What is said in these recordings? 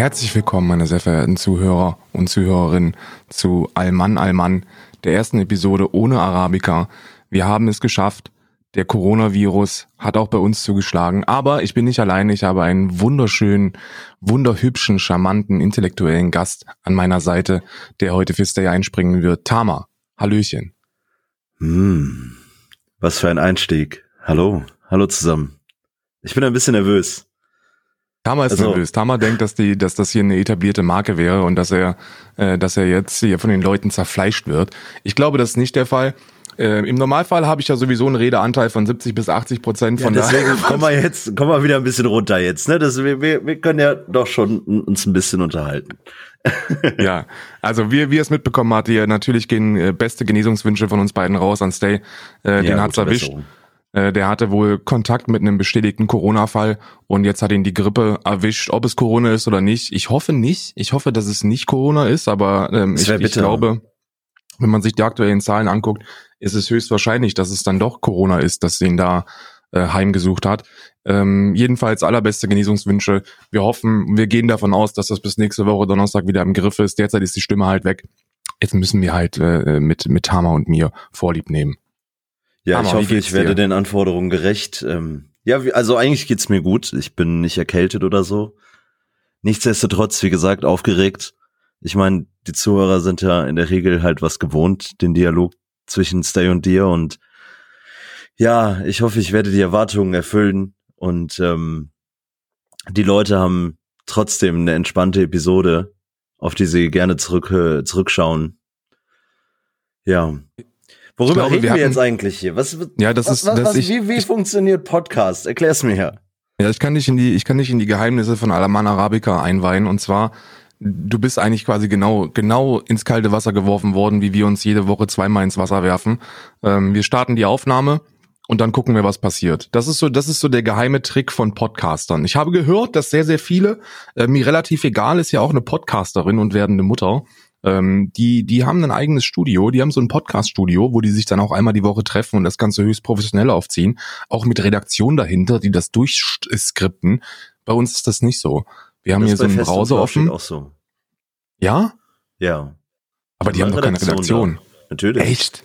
Herzlich willkommen, meine sehr verehrten Zuhörer und Zuhörerinnen, zu Alman Alman, der ersten Episode ohne Arabica. Wir haben es geschafft. Der Coronavirus hat auch bei uns zugeschlagen. Aber ich bin nicht alleine. Ich habe einen wunderschönen, wunderhübschen, charmanten, intellektuellen Gast an meiner Seite, der heute fürs Day einspringen wird. Tama, Hallöchen. Hm, was für ein Einstieg. Hallo, hallo zusammen. Ich bin ein bisschen nervös. Tama ist also, nervös. Tama denkt, dass die, dass das hier eine etablierte Marke wäre und dass er, äh, dass er jetzt hier von den Leuten zerfleischt wird. Ich glaube, das ist nicht der Fall. Äh, Im Normalfall habe ich ja sowieso einen Redeanteil von 70 bis 80 Prozent. Von ja, deswegen kommen wir jetzt, kommen wir wieder ein bisschen runter jetzt. Ne? Das, wir, wir, wir können ja doch schon uns ein bisschen unterhalten. ja, also wie, wie ihr es mitbekommen habt, hier natürlich gehen äh, beste Genesungswünsche von uns beiden raus an Stay. Äh, den ja, hat's erwischt. Besserung. Äh, der hatte wohl Kontakt mit einem bestätigten Corona-Fall und jetzt hat ihn die Grippe erwischt. Ob es Corona ist oder nicht, ich hoffe nicht. Ich hoffe, dass es nicht Corona ist, aber ähm, ich, ich glaube, wenn man sich die aktuellen Zahlen anguckt, ist es höchstwahrscheinlich, dass es dann doch Corona ist, das ihn da äh, heimgesucht hat. Ähm, jedenfalls allerbeste Genesungswünsche. Wir hoffen, wir gehen davon aus, dass das bis nächste Woche Donnerstag wieder im Griff ist. Derzeit ist die Stimme halt weg. Jetzt müssen wir halt äh, mit, mit Tama und mir Vorlieb nehmen. Ja, Hammer, ich hoffe, ich werde dir? den Anforderungen gerecht. Ähm, ja, also eigentlich geht's mir gut. Ich bin nicht erkältet oder so. Nichtsdestotrotz, wie gesagt, aufgeregt. Ich meine, die Zuhörer sind ja in der Regel halt was gewohnt, den Dialog zwischen Stay und dir. Und ja, ich hoffe, ich werde die Erwartungen erfüllen. Und ähm, die Leute haben trotzdem eine entspannte Episode, auf die sie gerne zurück, zurückschauen. Ja. Worüber glaube, reden wir, wir jetzt eigentlich hier? Was, ja, das was, ist, was, was, ich, wie, wie funktioniert Podcast? Erklär's mir her. Ja, ich kann dich in die, ich kann dich in die Geheimnisse von Alaman Arabica einweihen. Und zwar, du bist eigentlich quasi genau, genau ins kalte Wasser geworfen worden, wie wir uns jede Woche zweimal ins Wasser werfen. Ähm, wir starten die Aufnahme und dann gucken wir, was passiert. Das ist so, das ist so der geheime Trick von Podcastern. Ich habe gehört, dass sehr, sehr viele, äh, mir relativ egal ist ja auch eine Podcasterin und werdende Mutter, ähm, die, die haben ein eigenes Studio, die haben so ein Podcast-Studio, wo die sich dann auch einmal die Woche treffen und das Ganze höchst professionell aufziehen, auch mit Redaktion dahinter, die das durchskripten. Bei uns ist das nicht so. Wir haben das hier so einen Browser offen. Auch so. Ja? Ja. Aber die haben doch keine Redaktion. Da. Natürlich. Echt?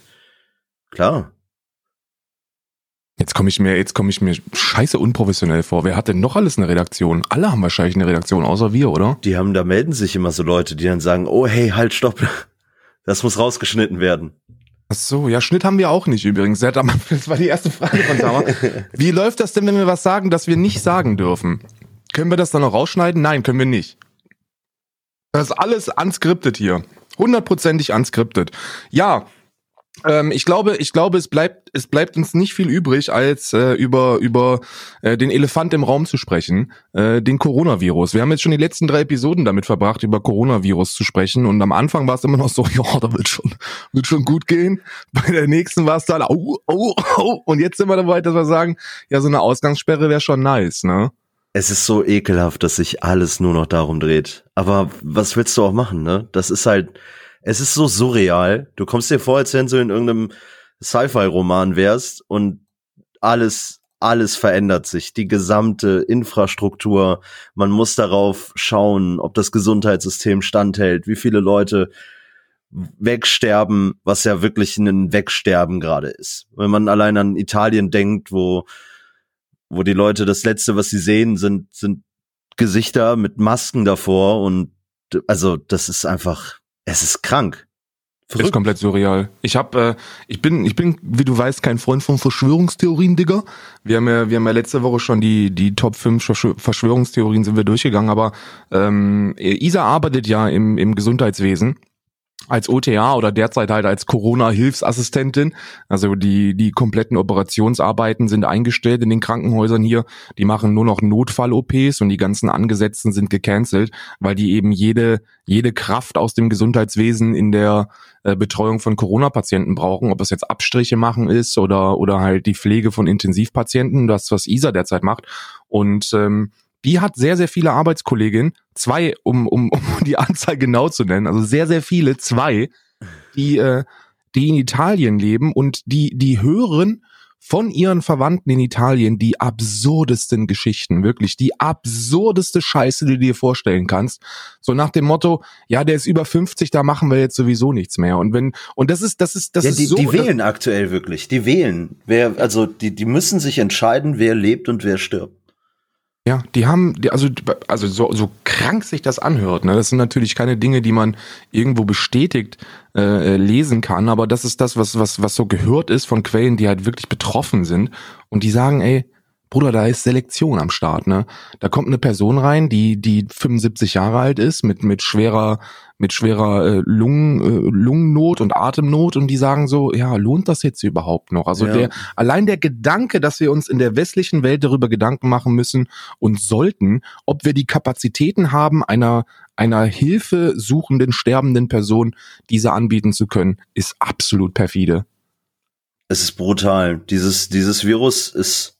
Klar. Jetzt komme ich mir, jetzt komme ich mir scheiße unprofessionell vor. Wer hat denn noch alles eine Redaktion? Alle haben wahrscheinlich eine Redaktion, außer wir, oder? Die haben, da melden sich immer so Leute, die dann sagen, oh hey, halt, stopp. Das muss rausgeschnitten werden. Ach so, ja, Schnitt haben wir auch nicht übrigens. Das war die erste Frage von Tama. Wie läuft das denn, wenn wir was sagen, das wir nicht sagen dürfen? Können wir das dann noch rausschneiden? Nein, können wir nicht. Das ist alles unscripted hier. Hundertprozentig unscripted. Ja, ähm, ich glaube, ich glaube, es bleibt, es bleibt uns nicht viel übrig, als äh, über über äh, den Elefant im Raum zu sprechen, äh, den Coronavirus. Wir haben jetzt schon die letzten drei Episoden damit verbracht, über Coronavirus zu sprechen. Und am Anfang war es immer noch so, ja, da wird schon, wird schon gut gehen. Bei der nächsten war es dann, au, au, au. Und jetzt sind wir dabei, dass wir sagen, ja, so eine Ausgangssperre wäre schon nice, ne? Es ist so ekelhaft, dass sich alles nur noch darum dreht. Aber was willst du auch machen, ne? Das ist halt es ist so surreal. Du kommst dir vor, als wenn du in irgendeinem Sci-Fi-Roman wärst und alles, alles verändert sich. Die gesamte Infrastruktur. Man muss darauf schauen, ob das Gesundheitssystem standhält, wie viele Leute wegsterben, was ja wirklich ein Wegsterben gerade ist. Wenn man allein an Italien denkt, wo, wo die Leute das letzte, was sie sehen, sind, sind Gesichter mit Masken davor und also das ist einfach es ist krank. Verrückt. Ist komplett surreal. Ich hab, äh, ich bin, ich bin, wie du weißt, kein Freund von Verschwörungstheorien, Digga. Wir haben ja, wir haben ja letzte Woche schon die, die Top 5 Verschwörungstheorien sind wir durchgegangen, aber ähm, Isa arbeitet ja im, im Gesundheitswesen als OTA oder derzeit halt als Corona-Hilfsassistentin. Also die, die kompletten Operationsarbeiten sind eingestellt in den Krankenhäusern hier. Die machen nur noch Notfall-OPs und die ganzen Angesetzten sind gecancelt, weil die eben jede, jede Kraft aus dem Gesundheitswesen in der äh, Betreuung von Corona-Patienten brauchen. Ob es jetzt Abstriche machen ist oder, oder halt die Pflege von Intensivpatienten, das, was ISA derzeit macht. Und ähm, die hat sehr, sehr viele Arbeitskolleginnen, zwei, um, um, um die Anzahl genau zu nennen, also sehr, sehr viele, zwei, die, äh, die in Italien leben und die, die hören von ihren Verwandten in Italien die absurdesten Geschichten, wirklich die absurdeste Scheiße, die du dir vorstellen kannst. So nach dem Motto, ja, der ist über 50, da machen wir jetzt sowieso nichts mehr. Und wenn, und das ist, das ist, das ja, ist die, so. Die wählen aktuell wirklich, die wählen. Wer, also, die, die müssen sich entscheiden, wer lebt und wer stirbt. Ja, die haben, die, also, also so, so krank sich das anhört, ne? Das sind natürlich keine Dinge, die man irgendwo bestätigt äh, lesen kann, aber das ist das, was, was, was so gehört ist von Quellen, die halt wirklich betroffen sind und die sagen, ey, Bruder, da ist Selektion am Start, ne? Da kommt eine Person rein, die die 75 Jahre alt ist, mit mit schwerer mit schwerer äh, Lungen, äh, Lungennot und Atemnot und die sagen so, ja, lohnt das jetzt überhaupt noch? Also ja. der allein der Gedanke, dass wir uns in der westlichen Welt darüber Gedanken machen müssen und sollten, ob wir die Kapazitäten haben, einer einer Hilfe suchenden sterbenden Person diese anbieten zu können, ist absolut perfide. Es ist brutal. Dieses dieses Virus ist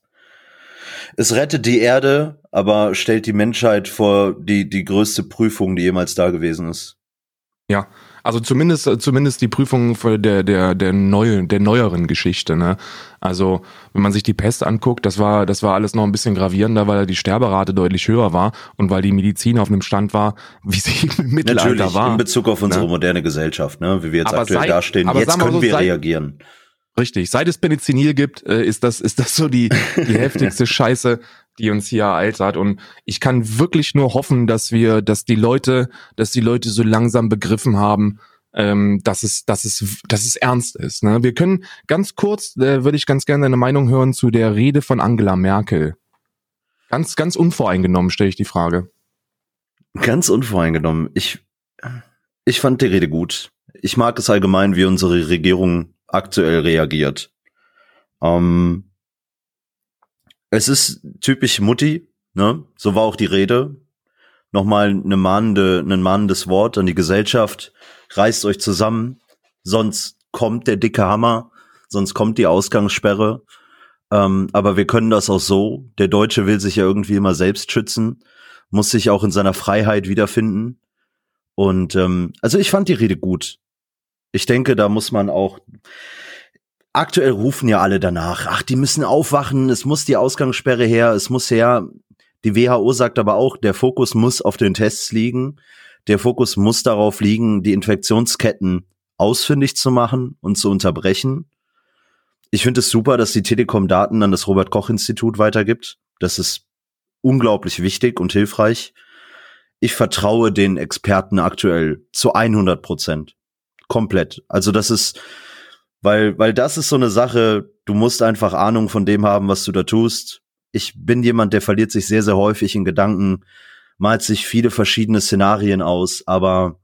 es rettet die Erde, aber stellt die Menschheit vor die, die größte Prüfung, die jemals da gewesen ist. Ja, also zumindest zumindest die Prüfung der der der neuen der neueren Geschichte, ne? Also, wenn man sich die Pest anguckt, das war das war alles noch ein bisschen gravierender, weil die Sterberate deutlich höher war und weil die Medizin auf einem Stand war, wie sie im Mittelalter Natürlich, war. in Bezug auf unsere ne? moderne Gesellschaft, ne, wie wir jetzt aber aktuell sei, dastehen, jetzt können so, wir reagieren. Richtig, seit es Penicillin gibt, äh, ist das ist das so die die heftigste Scheiße, die uns hier ereilt hat. Und ich kann wirklich nur hoffen, dass wir, dass die Leute, dass die Leute so langsam begriffen haben, ähm, dass es, dass es, dass es ernst ist. Ne? Wir können ganz kurz, äh, würde ich ganz gerne deine Meinung hören zu der Rede von Angela Merkel. Ganz, ganz unvoreingenommen stelle ich die Frage. Ganz unvoreingenommen. Ich, ich fand die Rede gut. Ich mag es allgemein, wie unsere Regierung aktuell reagiert. Ähm, es ist typisch Mutti, ne? So war auch die Rede. Nochmal eine mahnende, ein mahnendes Wort an die Gesellschaft. Reißt euch zusammen, sonst kommt der dicke Hammer, sonst kommt die Ausgangssperre. Ähm, aber wir können das auch so. Der Deutsche will sich ja irgendwie immer selbst schützen, muss sich auch in seiner Freiheit wiederfinden. Und ähm, also ich fand die Rede gut. Ich denke, da muss man auch. Aktuell rufen ja alle danach. Ach, die müssen aufwachen. Es muss die Ausgangssperre her. Es muss her. Die WHO sagt aber auch, der Fokus muss auf den Tests liegen. Der Fokus muss darauf liegen, die Infektionsketten ausfindig zu machen und zu unterbrechen. Ich finde es super, dass die Telekom Daten an das Robert Koch Institut weitergibt. Das ist unglaublich wichtig und hilfreich. Ich vertraue den Experten aktuell zu 100 Prozent komplett. Also das ist, weil, weil das ist so eine Sache, du musst einfach Ahnung von dem haben, was du da tust. Ich bin jemand, der verliert sich sehr, sehr häufig in Gedanken, malt sich viele verschiedene Szenarien aus, aber,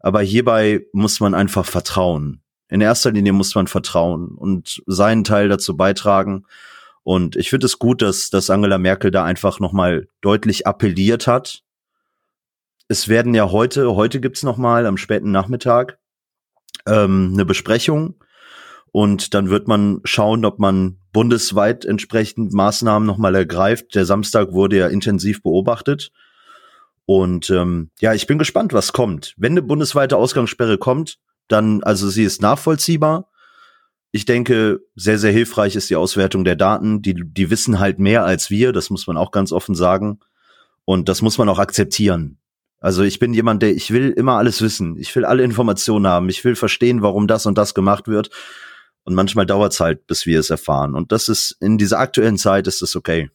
aber hierbei muss man einfach vertrauen. In erster Linie muss man vertrauen und seinen Teil dazu beitragen. Und ich finde es gut, dass, dass Angela Merkel da einfach nochmal deutlich appelliert hat. Es werden ja heute, heute gibt's noch mal am späten Nachmittag ähm, eine Besprechung und dann wird man schauen, ob man bundesweit entsprechend Maßnahmen nochmal ergreift. Der Samstag wurde ja intensiv beobachtet. Und ähm, ja, ich bin gespannt, was kommt. Wenn eine bundesweite Ausgangssperre kommt, dann, also sie ist nachvollziehbar. Ich denke, sehr, sehr hilfreich ist die Auswertung der Daten. Die, die wissen halt mehr als wir, das muss man auch ganz offen sagen. Und das muss man auch akzeptieren. Also ich bin jemand, der, ich will immer alles wissen. Ich will alle Informationen haben. Ich will verstehen, warum das und das gemacht wird. Und manchmal dauert es halt, bis wir es erfahren. Und das ist, in dieser aktuellen Zeit ist das okay.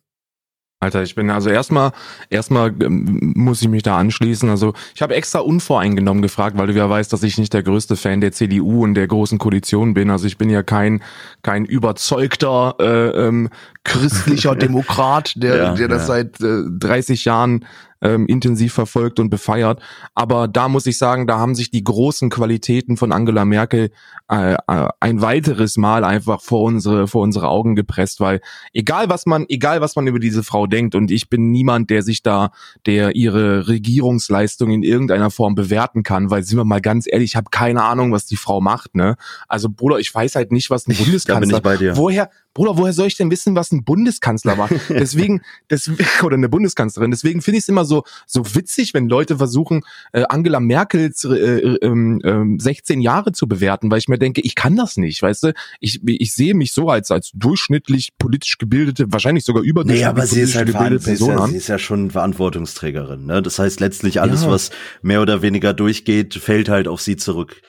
Alter, ich bin also erstmal erstmal ähm, muss ich mich da anschließen. Also ich habe extra unvoreingenommen gefragt, weil du ja weißt, dass ich nicht der größte Fan der CDU und der großen Koalition bin. Also ich bin ja kein kein überzeugter äh, ähm, christlicher Demokrat, der ja, der das ja. seit äh, 30 Jahren ähm, intensiv verfolgt und befeiert. Aber da muss ich sagen, da haben sich die großen Qualitäten von Angela Merkel äh, äh, ein weiteres Mal einfach vor unsere vor unsere Augen gepresst, weil egal was man egal was man über diese Frau denkt und ich bin niemand, der sich da der ihre Regierungsleistung in irgendeiner Form bewerten kann, weil sind wir mal ganz ehrlich, ich habe keine Ahnung, was die Frau macht, ne? Also Bruder, ich weiß halt nicht, was ein Bundeskanzler. da bin ich bei dir. Woher Bruder, woher soll ich denn wissen, was ein Bundeskanzler war? Deswegen, das, oder eine Bundeskanzlerin. Deswegen finde ich es immer so, so witzig, wenn Leute versuchen, äh, Angela Merkels äh, äh, 16 Jahre zu bewerten, weil ich mir denke, ich kann das nicht, weißt du? Ich, ich sehe mich so als, als durchschnittlich politisch gebildete, wahrscheinlich sogar überdurchschnittlich nee, aber sie ist halt gebildete Person sie ist ja, Sie ist ja schon Verantwortungsträgerin, ne? Das heißt letztlich alles, ja. was mehr oder weniger durchgeht, fällt halt auf sie zurück.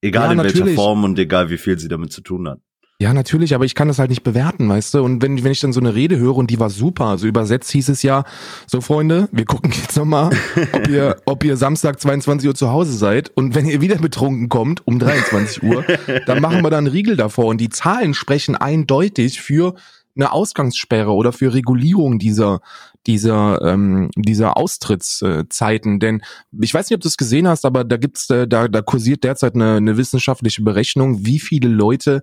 Egal ja, in natürlich. welcher Form und egal wie viel sie damit zu tun hat. Ja, natürlich, aber ich kann das halt nicht bewerten, weißt du? Und wenn, wenn ich dann so eine Rede höre und die war super, also übersetzt hieß es ja, so Freunde, wir gucken jetzt nochmal, ob ihr, ob ihr Samstag 22 Uhr zu Hause seid. Und wenn ihr wieder betrunken kommt um 23 Uhr, dann machen wir da einen Riegel davor. Und die Zahlen sprechen eindeutig für eine Ausgangssperre oder für Regulierung dieser dieser ähm, dieser Austrittszeiten, denn ich weiß nicht, ob du es gesehen hast, aber da gibt's äh, da da kursiert derzeit eine, eine wissenschaftliche Berechnung, wie viele Leute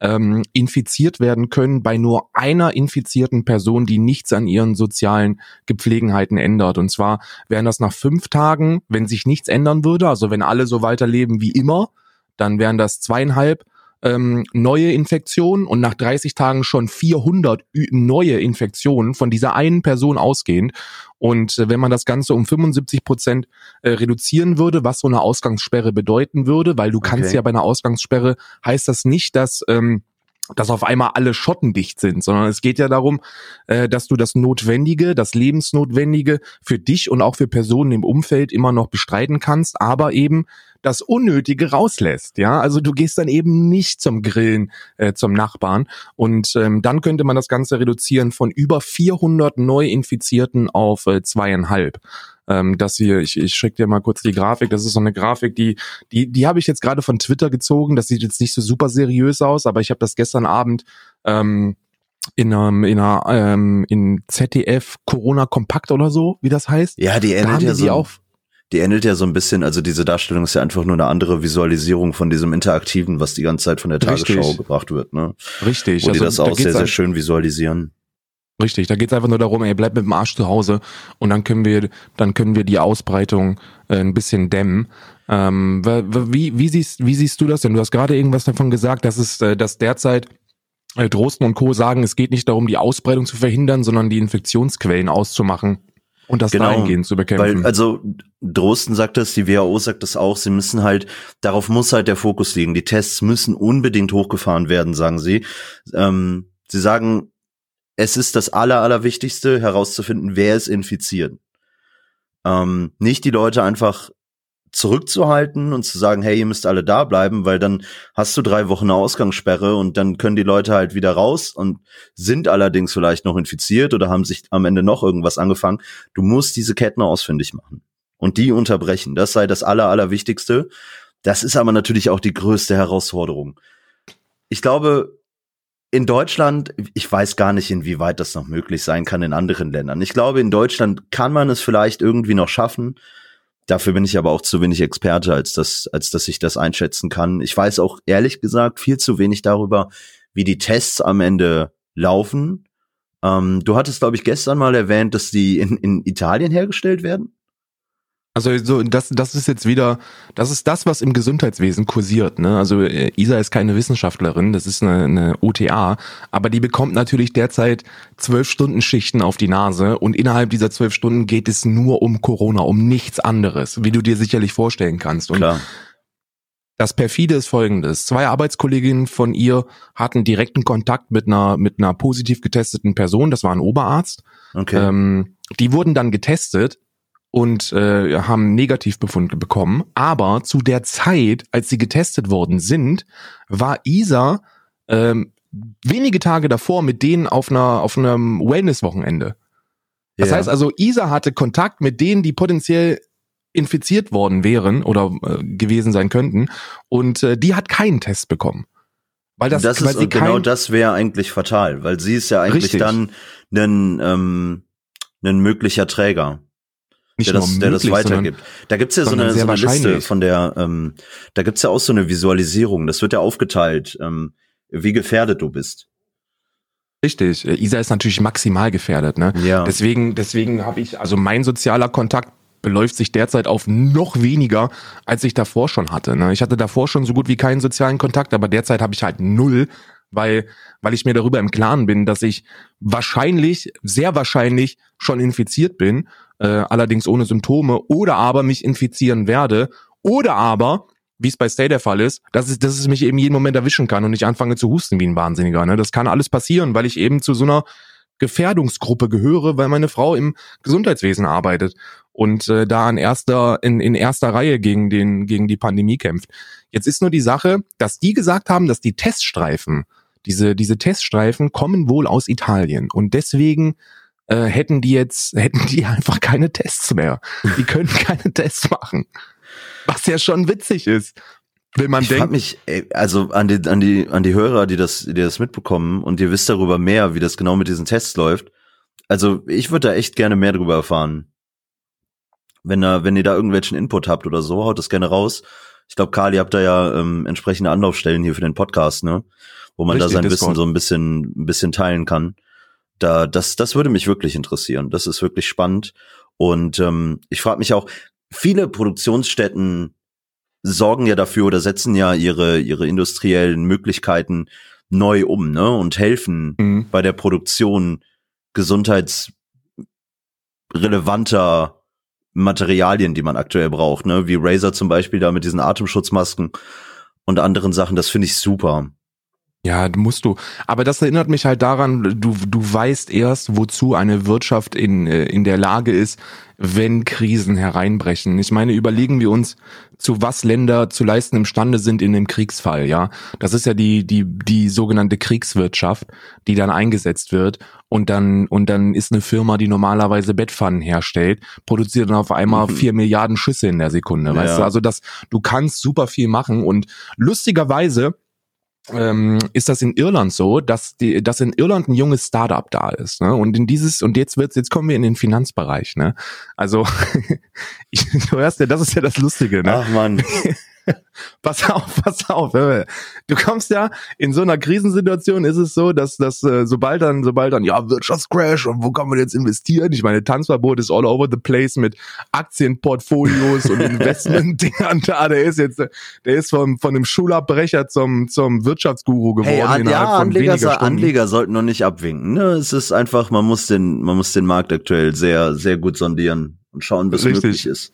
ähm, infiziert werden können bei nur einer infizierten Person, die nichts an ihren sozialen Gepflegenheiten ändert. Und zwar wären das nach fünf Tagen, wenn sich nichts ändern würde, also wenn alle so weiterleben wie immer, dann wären das zweieinhalb ähm, neue Infektionen und nach 30 Tagen schon 400 neue Infektionen von dieser einen Person ausgehend. Und äh, wenn man das Ganze um 75 Prozent äh, reduzieren würde, was so eine Ausgangssperre bedeuten würde, weil du okay. kannst ja bei einer Ausgangssperre, heißt das nicht, dass ähm, dass auf einmal alle Schotten dicht sind, sondern es geht ja darum, äh, dass du das Notwendige, das Lebensnotwendige für dich und auch für Personen im Umfeld immer noch bestreiten kannst, aber eben das Unnötige rauslässt. Ja, also du gehst dann eben nicht zum Grillen äh, zum Nachbarn und ähm, dann könnte man das Ganze reduzieren von über 400 Neuinfizierten auf äh, zweieinhalb ähm, das hier, ich, ich schicke dir mal kurz die Grafik, das ist so eine Grafik, die, die, die habe ich jetzt gerade von Twitter gezogen, das sieht jetzt nicht so super seriös aus, aber ich habe das gestern Abend ähm, in einem, in einer, ähm, in ZDF Corona Kompakt oder so, wie das heißt. Ja, die ähnelt ja so. Auch, die ähnelt ja so ein bisschen, also diese Darstellung ist ja einfach nur eine andere Visualisierung von diesem Interaktiven, was die ganze Zeit von der Tagesschau Richtig. gebracht wird, ne? Richtig. Wo also, die das auch da sehr, sehr schön visualisieren. Richtig, da geht's einfach nur darum, ey, bleib mit dem Arsch zu Hause und dann können wir, dann können wir die Ausbreitung äh, ein bisschen dämmen. Ähm, wie, wie, siehst, wie siehst du das denn? Du hast gerade irgendwas davon gesagt, dass es, äh, dass derzeit äh, Drosten und Co. sagen, es geht nicht darum, die Ausbreitung zu verhindern, sondern die Infektionsquellen auszumachen. Und das genau, dahingehend zu bekämpfen. Weil, also Drosten sagt das, die WHO sagt das auch, sie müssen halt, darauf muss halt der Fokus liegen. Die Tests müssen unbedingt hochgefahren werden, sagen sie. Ähm, sie sagen, es ist das Aller, Allerwichtigste, herauszufinden, wer ist infiziert. Ähm, nicht die Leute einfach zurückzuhalten und zu sagen, hey, ihr müsst alle da bleiben, weil dann hast du drei Wochen eine Ausgangssperre und dann können die Leute halt wieder raus und sind allerdings vielleicht noch infiziert oder haben sich am Ende noch irgendwas angefangen. Du musst diese Ketten ausfindig machen und die unterbrechen. Das sei das Aller, Allerwichtigste. Das ist aber natürlich auch die größte Herausforderung. Ich glaube, in Deutschland, ich weiß gar nicht, inwieweit das noch möglich sein kann in anderen Ländern. Ich glaube, in Deutschland kann man es vielleicht irgendwie noch schaffen, Dafür bin ich aber auch zu wenig Experte, als dass, als dass ich das einschätzen kann. Ich weiß auch ehrlich gesagt viel zu wenig darüber, wie die Tests am Ende laufen. Ähm, du hattest, glaube ich, gestern mal erwähnt, dass die in, in Italien hergestellt werden. Also so das das ist jetzt wieder das ist das was im Gesundheitswesen kursiert, ne? Also äh, Isa ist keine Wissenschaftlerin, das ist eine, eine OTA, aber die bekommt natürlich derzeit zwölf Stunden Schichten auf die Nase und innerhalb dieser zwölf Stunden geht es nur um Corona, um nichts anderes, wie du dir sicherlich vorstellen kannst. Und Klar. Das perfide ist folgendes. Zwei Arbeitskolleginnen von ihr hatten direkten Kontakt mit einer, mit einer positiv getesteten Person. Das war ein Oberarzt. Okay. Ähm, die wurden dann getestet und äh, haben Negativbefund bekommen. Aber zu der Zeit, als sie getestet worden sind, war Isa ähm, wenige Tage davor mit denen auf einer auf einem Wellness-Wochenende. Das ja. heißt also, Isa hatte Kontakt mit denen, die potenziell infiziert worden wären oder äh, gewesen sein könnten, und äh, die hat keinen Test bekommen. Weil das, das weil ist, genau das wäre eigentlich fatal, weil sie ist ja eigentlich richtig. dann ein, ähm, ein möglicher Träger nicht der das, möglich, der das weitergibt. Da gibt's ja so eine, so eine Liste von der, ähm, da gibt's ja auch so eine Visualisierung. Das wird ja aufgeteilt, ähm, wie gefährdet du bist. Richtig. Isa ist natürlich maximal gefährdet. Ne? Ja. Deswegen, deswegen habe ich, also mein sozialer Kontakt beläuft sich derzeit auf noch weniger, als ich davor schon hatte. Ne? Ich hatte davor schon so gut wie keinen sozialen Kontakt, aber derzeit habe ich halt null, weil, weil ich mir darüber im Klaren bin, dass ich wahrscheinlich, sehr wahrscheinlich schon infiziert bin, äh, allerdings ohne Symptome, oder aber mich infizieren werde, oder aber, wie es bei Stay der Fall ist, dass es, dass es mich eben jeden Moment erwischen kann und ich anfange zu husten wie ein Wahnsinniger. Ne? Das kann alles passieren, weil ich eben zu so einer Gefährdungsgruppe gehöre, weil meine Frau im Gesundheitswesen arbeitet und äh, da in erster in, in erster Reihe gegen den gegen die Pandemie kämpft. Jetzt ist nur die Sache, dass die gesagt haben, dass die Teststreifen diese, diese Teststreifen kommen wohl aus Italien und deswegen äh, hätten die jetzt, hätten die einfach keine Tests mehr. Die können keine Tests machen. Was ja schon witzig ist. Wenn man ich denkt. mich, also an die, an die, an die Hörer, die das, die das mitbekommen und ihr wisst darüber mehr, wie das genau mit diesen Tests läuft. Also ich würde da echt gerne mehr darüber erfahren. Wenn, da, wenn ihr da irgendwelchen Input habt oder so, haut das gerne raus. Ich glaube, Karl, ihr habt da ja ähm, entsprechende Anlaufstellen hier für den Podcast, ne? wo man Richtig, da sein Discord. Wissen so ein bisschen, ein bisschen teilen kann. Da, das, das würde mich wirklich interessieren. Das ist wirklich spannend. Und ähm, ich frage mich auch, viele Produktionsstätten sorgen ja dafür oder setzen ja ihre, ihre industriellen Möglichkeiten neu um, ne? Und helfen mhm. bei der Produktion gesundheitsrelevanter Materialien, die man aktuell braucht, ne? Wie Razer zum Beispiel da mit diesen Atemschutzmasken und anderen Sachen, das finde ich super. Ja, musst du. Aber das erinnert mich halt daran, du, du weißt erst, wozu eine Wirtschaft in, äh, in der Lage ist, wenn Krisen hereinbrechen. Ich meine, überlegen wir uns, zu was Länder zu leisten imstande sind in dem Kriegsfall, ja. Das ist ja die, die, die sogenannte Kriegswirtschaft, die dann eingesetzt wird und dann, und dann ist eine Firma, die normalerweise Bettpfannen herstellt, produziert dann auf einmal mhm. vier Milliarden Schüsse in der Sekunde, weißt ja. du? Also das, du kannst super viel machen und lustigerweise, ähm, ist das in Irland so, dass die, dass in Irland ein junges Startup da ist, ne? Und in dieses und jetzt wird's, jetzt kommen wir in den Finanzbereich, ne? Also ich, du hörst ja, das ist ja das Lustige, ne? Ach man. pass auf, pass auf. Du kommst ja in so einer Krisensituation ist es so, dass dass äh, sobald dann sobald dann ja Wirtschaftscrash und wo kann man jetzt investieren? Ich meine Tanzverbot ist all over the place mit Aktienportfolios und Investmentdingern da. Der ist jetzt der ist vom von dem Schulabbrecher zum zum Wirtschaftsguru geworden hey, an, innerhalb ja, von Anleger, weniger Stunden. Anleger sollten noch nicht abwinken. Ne? Es ist einfach, man muss den man muss den Markt aktuell sehr sehr gut sondieren und schauen, was Richtig. möglich ist.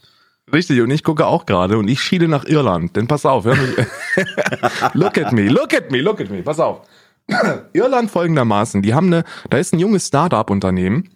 Richtig, und ich gucke auch gerade und ich schiele nach Irland. Denn pass auf, hör mich. look at me, look at me, look at me, pass auf. Irland folgendermaßen, die haben eine, da ist ein junges Start-up-Unternehmen,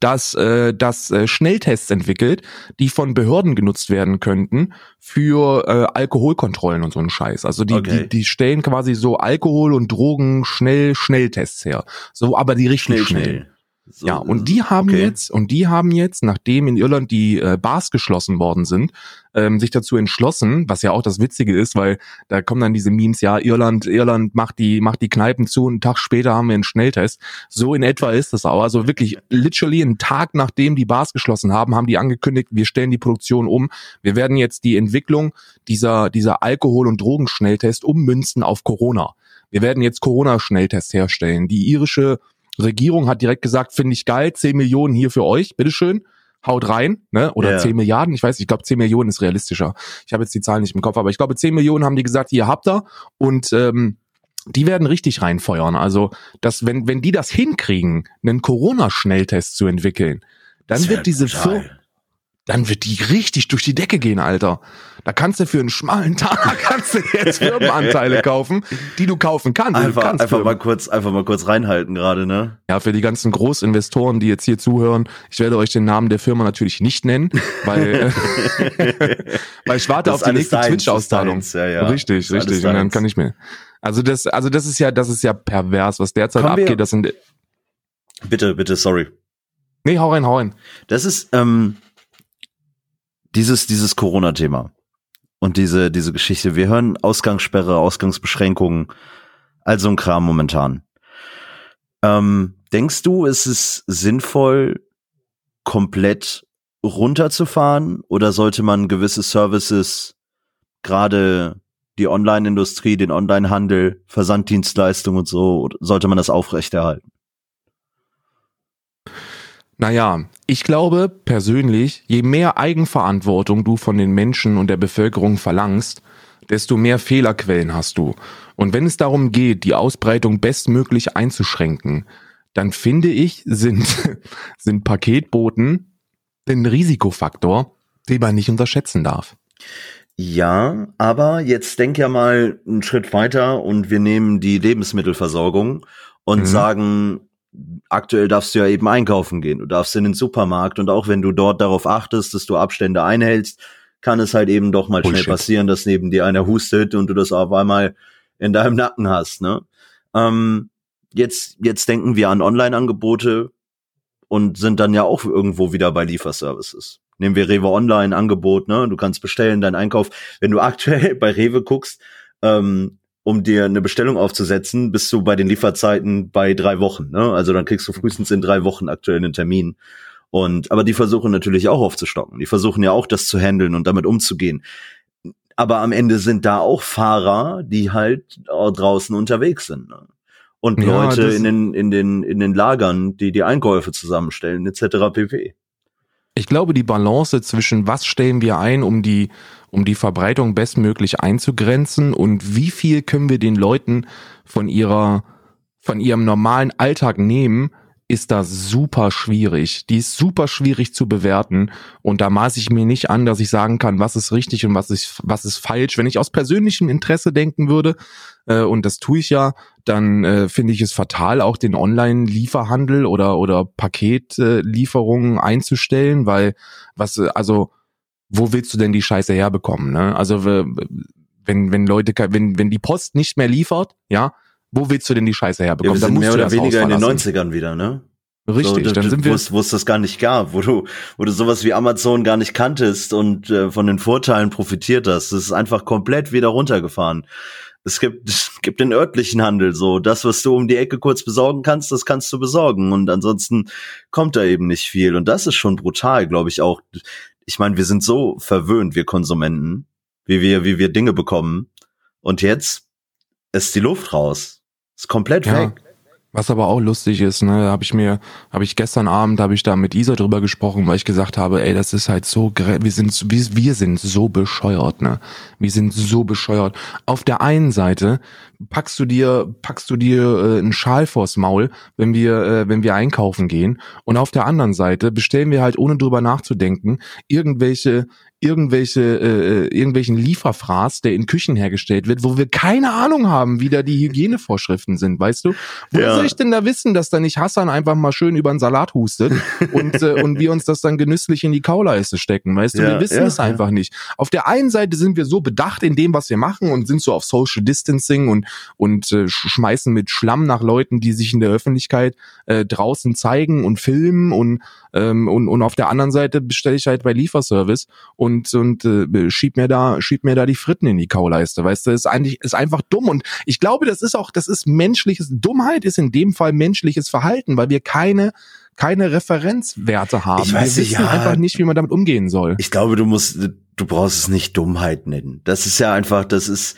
das, äh, das äh, Schnelltests entwickelt, die von Behörden genutzt werden könnten für äh, Alkoholkontrollen und so einen Scheiß. Also die, okay. die, die stellen quasi so Alkohol und Drogen schnell Schnelltests her. So, aber die richtig schnell. schnell. So, ja, und die haben okay. jetzt, und die haben jetzt, nachdem in Irland die äh, Bars geschlossen worden sind, ähm, sich dazu entschlossen, was ja auch das Witzige ist, weil da kommen dann diese Memes, ja, Irland, Irland macht die, macht die Kneipen zu und einen Tag später haben wir einen Schnelltest. So in etwa ist das auch. Also wirklich literally einen Tag nachdem die Bars geschlossen haben, haben die angekündigt, wir stellen die Produktion um. Wir werden jetzt die Entwicklung dieser, dieser Alkohol- und Drogenschnelltest ummünzen auf Corona. Wir werden jetzt Corona-Schnelltests herstellen. Die irische Regierung hat direkt gesagt, finde ich geil, 10 Millionen hier für euch, bitteschön, haut rein, ne? Oder yeah. 10 Milliarden, ich weiß, ich glaube 10 Millionen ist realistischer. Ich habe jetzt die Zahlen nicht im Kopf, aber ich glaube 10 Millionen haben die gesagt, hier habt ihr und ähm, die werden richtig reinfeuern. Also, dass wenn wenn die das hinkriegen, einen Corona-Schnelltest zu entwickeln, dann wird diese Firma dann wird die richtig durch die Decke gehen, Alter. Da kannst du für einen schmalen Tag kannst du jetzt Firmenanteile kaufen, die du kaufen kannst. Einfach, kannst einfach mal kurz, einfach mal kurz reinhalten gerade, ne? Ja, für die ganzen Großinvestoren, die jetzt hier zuhören, ich werde euch den Namen der Firma natürlich nicht nennen, weil, weil ich warte auf die nächste Twitch-Auszahlung. Ja, ja. Richtig, richtig. Und dann kann ich mir. Also das, also das ist ja, das ist ja pervers, was derzeit Kommen abgeht. Das sind. Bitte, bitte, sorry. Nee, hau rein, hau rein. Das ist, ähm, dieses, dieses Corona-Thema und diese, diese Geschichte. Wir hören Ausgangssperre, Ausgangsbeschränkungen, also ein Kram momentan. Ähm, denkst du, ist es sinnvoll, komplett runterzufahren oder sollte man gewisse Services, gerade die Online-Industrie, den Online-Handel, Versanddienstleistungen und so, sollte man das aufrechterhalten? Naja, ich glaube persönlich, je mehr Eigenverantwortung du von den Menschen und der Bevölkerung verlangst, desto mehr Fehlerquellen hast du. Und wenn es darum geht, die Ausbreitung bestmöglich einzuschränken, dann finde ich, sind, sind Paketboten ein Risikofaktor, den man nicht unterschätzen darf. Ja, aber jetzt denk ja mal einen Schritt weiter und wir nehmen die Lebensmittelversorgung und mhm. sagen, aktuell darfst du ja eben einkaufen gehen. Du darfst in den Supermarkt und auch wenn du dort darauf achtest, dass du Abstände einhältst, kann es halt eben doch mal Bullshit. schnell passieren, dass neben dir einer hustet und du das auf einmal in deinem Nacken hast. Ne? Ähm, jetzt, jetzt denken wir an Online-Angebote und sind dann ja auch irgendwo wieder bei Lieferservices. Nehmen wir Rewe Online Angebot, ne? Du kannst bestellen, deinen Einkauf. Wenn du aktuell bei Rewe guckst, ähm, um dir eine Bestellung aufzusetzen, bist du bei den Lieferzeiten bei drei Wochen. Ne? Also dann kriegst du frühestens in drei Wochen aktuell einen Termin. Und aber die versuchen natürlich auch aufzustocken. Die versuchen ja auch das zu handeln und damit umzugehen. Aber am Ende sind da auch Fahrer, die halt draußen unterwegs sind. Ne? Und ja, Leute in den, in den, in den Lagern, die die Einkäufe zusammenstellen, etc. pp. Ich glaube, die Balance zwischen was stellen wir ein, um die, um die Verbreitung bestmöglich einzugrenzen und wie viel können wir den Leuten von ihrer, von ihrem normalen Alltag nehmen, ist das super schwierig. Die ist super schwierig zu bewerten und da maße ich mir nicht an, dass ich sagen kann, was ist richtig und was ist, was ist falsch. Wenn ich aus persönlichem Interesse denken würde, äh, und das tue ich ja, dann äh, finde ich es fatal, auch den Online-Lieferhandel oder, oder Paketlieferungen einzustellen, weil was, also, wo willst du denn die Scheiße herbekommen? Ne? Also wenn, wenn Leute, wenn, wenn die Post nicht mehr liefert, ja, wo willst du denn die Scheiße herbekommen? Ja, wir sind mehr oder weniger in den 90ern wieder, ne? Richtig, so, dann sind wir wo es das gar nicht gab, wo du wo du sowas wie Amazon gar nicht kanntest und äh, von den Vorteilen profitiert hast. Das ist einfach komplett wieder runtergefahren es gibt, es gibt den örtlichen Handel so. Das, was du um die Ecke kurz besorgen kannst, das kannst du besorgen. Und ansonsten kommt da eben nicht viel. Und das ist schon brutal, glaube ich auch. Ich meine, wir sind so verwöhnt, wir Konsumenten, wie wir, wie wir Dinge bekommen. Und jetzt ist die Luft raus. Ist komplett ja. weg. Was aber auch lustig ist, ne, habe ich mir, habe ich gestern Abend, habe ich da mit Isa drüber gesprochen, weil ich gesagt habe, ey, das ist halt so, wir sind, wir, sind so bescheuert, ne, wir sind so bescheuert. Auf der einen Seite packst du dir, packst du dir äh, einen Schal vors Maul, wenn wir, äh, wenn wir einkaufen gehen, und auf der anderen Seite bestellen wir halt ohne drüber nachzudenken irgendwelche irgendwelche äh, äh, irgendwelchen Lieferfraß, der in Küchen hergestellt wird, wo wir keine Ahnung haben, wie da die Hygienevorschriften sind, weißt du? Woher ja. soll ich denn da wissen, dass da nicht Hassan einfach mal schön über den Salat hustet und äh, und wir uns das dann genüsslich in die Kauleiste stecken, weißt du? Ja, wir wissen ja, es einfach nicht. Auf der einen Seite sind wir so bedacht in dem, was wir machen und sind so auf Social Distancing und und äh, schmeißen mit Schlamm nach Leuten, die sich in der Öffentlichkeit äh, draußen zeigen und filmen und ähm, und und auf der anderen Seite bestelle ich halt bei Lieferservice und und, und äh, schieb mir da, schieb mir da die Fritten in die Kauleiste. Weißt du, ist eigentlich, ist einfach dumm. Und ich glaube, das ist auch, das ist menschliches, Dummheit ist in dem Fall menschliches Verhalten, weil wir keine keine Referenzwerte haben. Ich weiß, wir wissen ja, einfach nicht, wie man damit umgehen soll. Ich glaube, du musst, du brauchst es nicht Dummheit nennen. Das ist ja einfach, das ist,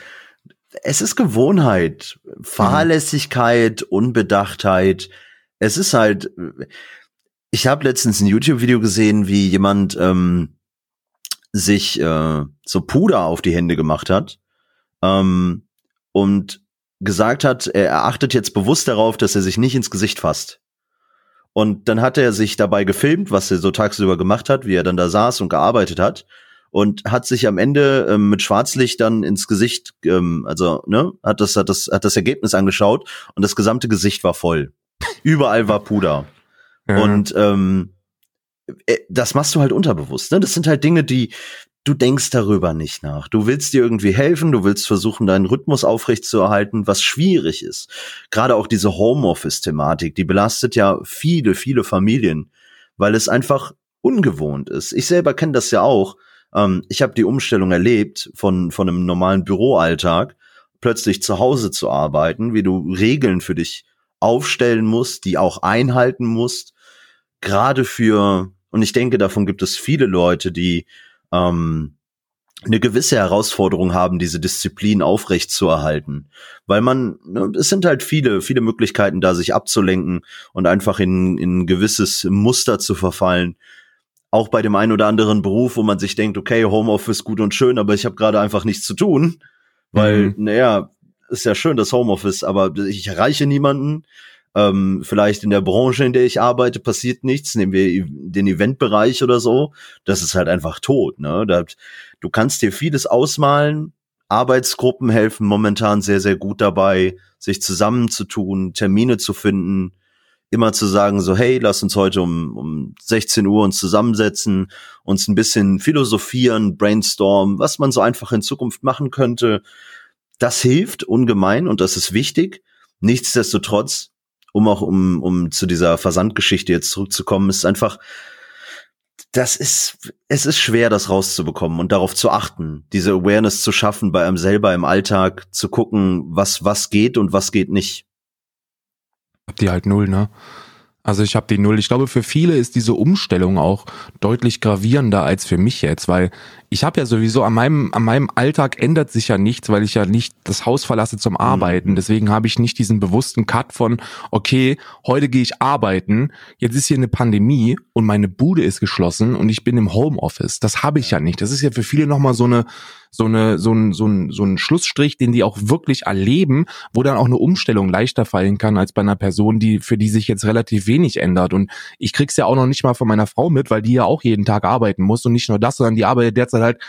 es ist Gewohnheit, Fahrlässigkeit, Unbedachtheit. Es ist halt, ich habe letztens ein YouTube-Video gesehen, wie jemand ähm, sich äh, so Puder auf die Hände gemacht hat ähm, und gesagt hat, er achtet jetzt bewusst darauf, dass er sich nicht ins Gesicht fasst. Und dann hat er sich dabei gefilmt, was er so tagsüber gemacht hat, wie er dann da saß und gearbeitet hat und hat sich am Ende ähm, mit Schwarzlicht dann ins Gesicht, ähm, also ne, hat das, hat das, hat das Ergebnis angeschaut und das gesamte Gesicht war voll. Überall war Puder. Ja. Und ähm, äh, das machst du halt unterbewusst. Ne? Das sind halt Dinge, die du denkst darüber nicht nach. Du willst dir irgendwie helfen, du willst versuchen, deinen Rhythmus aufrechtzuerhalten, was schwierig ist. Gerade auch diese Homeoffice-Thematik, die belastet ja viele, viele Familien, weil es einfach ungewohnt ist. Ich selber kenne das ja auch. Ähm, ich habe die Umstellung erlebt von, von einem normalen Büroalltag, plötzlich zu Hause zu arbeiten, wie du Regeln für dich aufstellen musst, die auch einhalten musst. Gerade für und ich denke, davon gibt es viele Leute, die ähm, eine gewisse Herausforderung haben, diese Disziplin aufrecht zu erhalten. Weil man, ne, es sind halt viele, viele Möglichkeiten da, sich abzulenken und einfach in, in ein gewisses Muster zu verfallen. Auch bei dem einen oder anderen Beruf, wo man sich denkt, okay, Homeoffice gut und schön, aber ich habe gerade einfach nichts zu tun. Weil, mhm. naja, ist ja schön, das Homeoffice, aber ich erreiche niemanden. Ähm, vielleicht in der Branche, in der ich arbeite, passiert nichts. Nehmen wir den Eventbereich oder so. Das ist halt einfach tot. Ne? Da, du kannst dir vieles ausmalen. Arbeitsgruppen helfen momentan sehr, sehr gut dabei, sich zusammenzutun, Termine zu finden, immer zu sagen, so, hey, lass uns heute um, um 16 Uhr uns zusammensetzen, uns ein bisschen philosophieren, brainstormen, was man so einfach in Zukunft machen könnte. Das hilft ungemein und das ist wichtig. Nichtsdestotrotz, um auch um, um zu dieser Versandgeschichte jetzt zurückzukommen, ist einfach, das ist, es ist schwer, das rauszubekommen und darauf zu achten, diese Awareness zu schaffen, bei einem selber im Alltag zu gucken, was, was geht und was geht nicht. Habt ihr halt null, ne? Also ich habe die Null. Ich glaube, für viele ist diese Umstellung auch deutlich gravierender als für mich jetzt, weil ich habe ja sowieso an meinem, an meinem Alltag ändert sich ja nichts, weil ich ja nicht das Haus verlasse zum Arbeiten. Mhm. Deswegen habe ich nicht diesen bewussten Cut von, okay, heute gehe ich arbeiten, jetzt ist hier eine Pandemie und meine Bude ist geschlossen und ich bin im Homeoffice. Das habe ich ja nicht. Das ist ja für viele nochmal so eine, so eine, so ein, so ein, so ein Schlussstrich, den die auch wirklich erleben, wo dann auch eine Umstellung leichter fallen kann als bei einer Person, die, für die sich jetzt relativ wenig ändert. Und ich krieg's ja auch noch nicht mal von meiner Frau mit, weil die ja auch jeden Tag arbeiten muss und nicht nur das, sondern die arbeitet derzeit kostet halt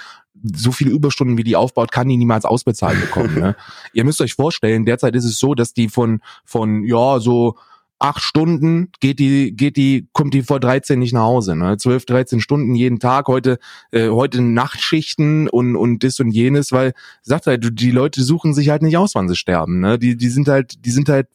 so viele Überstunden, wie die aufbaut, kann die niemals ausbezahlt bekommen. Ne? Ihr müsst euch vorstellen, derzeit ist es so, dass die von, von ja, so acht Stunden geht die, geht die, kommt die vor 13 nicht nach Hause. Ne? 12, 13 Stunden jeden Tag, heute, äh, heute Nachtschichten und, und das und jenes, weil, sagt halt, die Leute suchen sich halt nicht aus, wann sie sterben. Ne? Die, die sind halt, die sind halt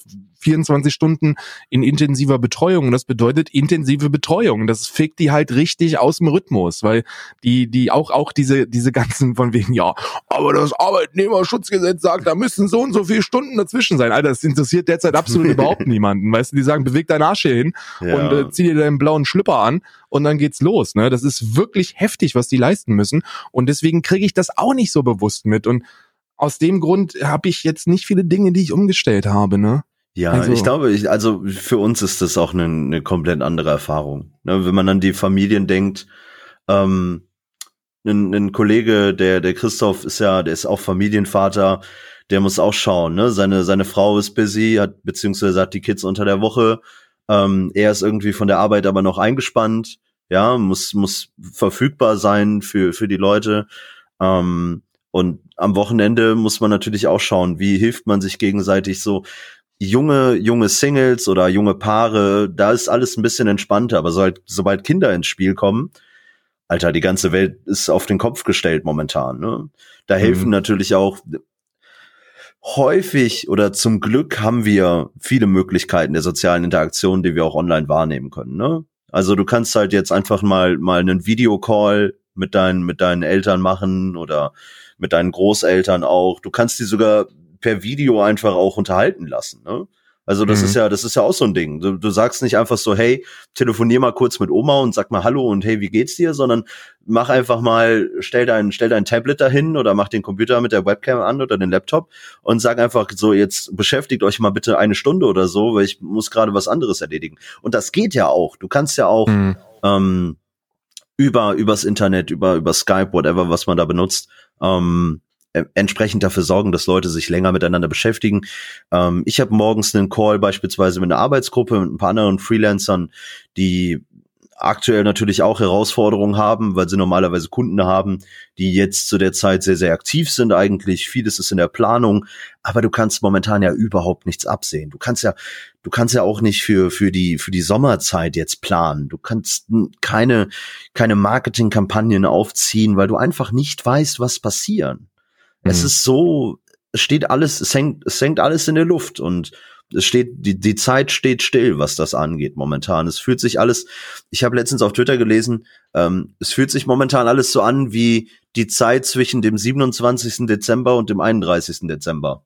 24 Stunden in intensiver Betreuung. Und das bedeutet intensive Betreuung. Das fickt die halt richtig aus dem Rhythmus, weil die, die auch, auch diese, diese ganzen von wegen, ja, aber das Arbeitnehmerschutzgesetz sagt, da müssen so und so viele Stunden dazwischen sein. Alter, das interessiert derzeit absolut überhaupt niemanden. Weißt du, die sagen, beweg deinen Arsch hier hin ja. und äh, zieh dir deinen blauen Schlüpper an und dann geht's los. Ne? Das ist wirklich heftig, was die leisten müssen. Und deswegen kriege ich das auch nicht so bewusst mit. Und aus dem Grund habe ich jetzt nicht viele Dinge, die ich umgestellt habe, ne? Ja, also, ich glaube, ich, also für uns ist das auch eine, eine komplett andere Erfahrung. Ne, wenn man an die Familien denkt, ähm, ein, ein Kollege, der, der Christoph ist ja, der ist auch Familienvater, der muss auch schauen, ne? Seine, seine Frau ist busy, hat, beziehungsweise hat die Kids unter der Woche. Ähm, er ist irgendwie von der Arbeit aber noch eingespannt, ja, muss, muss verfügbar sein für, für die Leute. Ähm, und am Wochenende muss man natürlich auch schauen, wie hilft man sich gegenseitig so junge, junge Singles oder junge Paare, da ist alles ein bisschen entspannter, aber sobald, sobald Kinder ins Spiel kommen, Alter, die ganze Welt ist auf den Kopf gestellt momentan. Ne? Da helfen mhm. natürlich auch häufig oder zum Glück haben wir viele Möglichkeiten der sozialen Interaktion, die wir auch online wahrnehmen können. Ne? Also du kannst halt jetzt einfach mal mal einen Videocall mit deinen mit deinen Eltern machen oder mit deinen Großeltern auch. Du kannst die sogar per Video einfach auch unterhalten lassen. Ne? Also das mhm. ist ja, das ist ja auch so ein Ding. Du, du sagst nicht einfach so, hey, telefonier mal kurz mit Oma und sag mal Hallo und hey, wie geht's dir, sondern mach einfach mal, stell dein, stell dein Tablet dahin oder mach den Computer mit der Webcam an oder den Laptop und sag einfach so, jetzt beschäftigt euch mal bitte eine Stunde oder so, weil ich muss gerade was anderes erledigen. Und das geht ja auch. Du kannst ja auch mhm. ähm, über übers Internet, über über Skype, whatever, was man da benutzt, ähm, äh, entsprechend dafür sorgen, dass Leute sich länger miteinander beschäftigen. Ähm, ich habe morgens einen Call beispielsweise mit einer Arbeitsgruppe, mit ein paar anderen Freelancern, die aktuell natürlich auch Herausforderungen haben, weil sie normalerweise Kunden haben, die jetzt zu der Zeit sehr, sehr aktiv sind eigentlich. Vieles ist in der Planung, aber du kannst momentan ja überhaupt nichts absehen. Du kannst ja, du kannst ja auch nicht für, für die, für die Sommerzeit jetzt planen. Du kannst keine, keine Marketingkampagnen aufziehen, weil du einfach nicht weißt, was passieren. Es mhm. ist so, es steht alles, es hängt, es hängt alles in der Luft und es steht, die, die Zeit steht still, was das angeht momentan. Es fühlt sich alles, ich habe letztens auf Twitter gelesen, ähm, es fühlt sich momentan alles so an wie die Zeit zwischen dem 27. Dezember und dem 31. Dezember.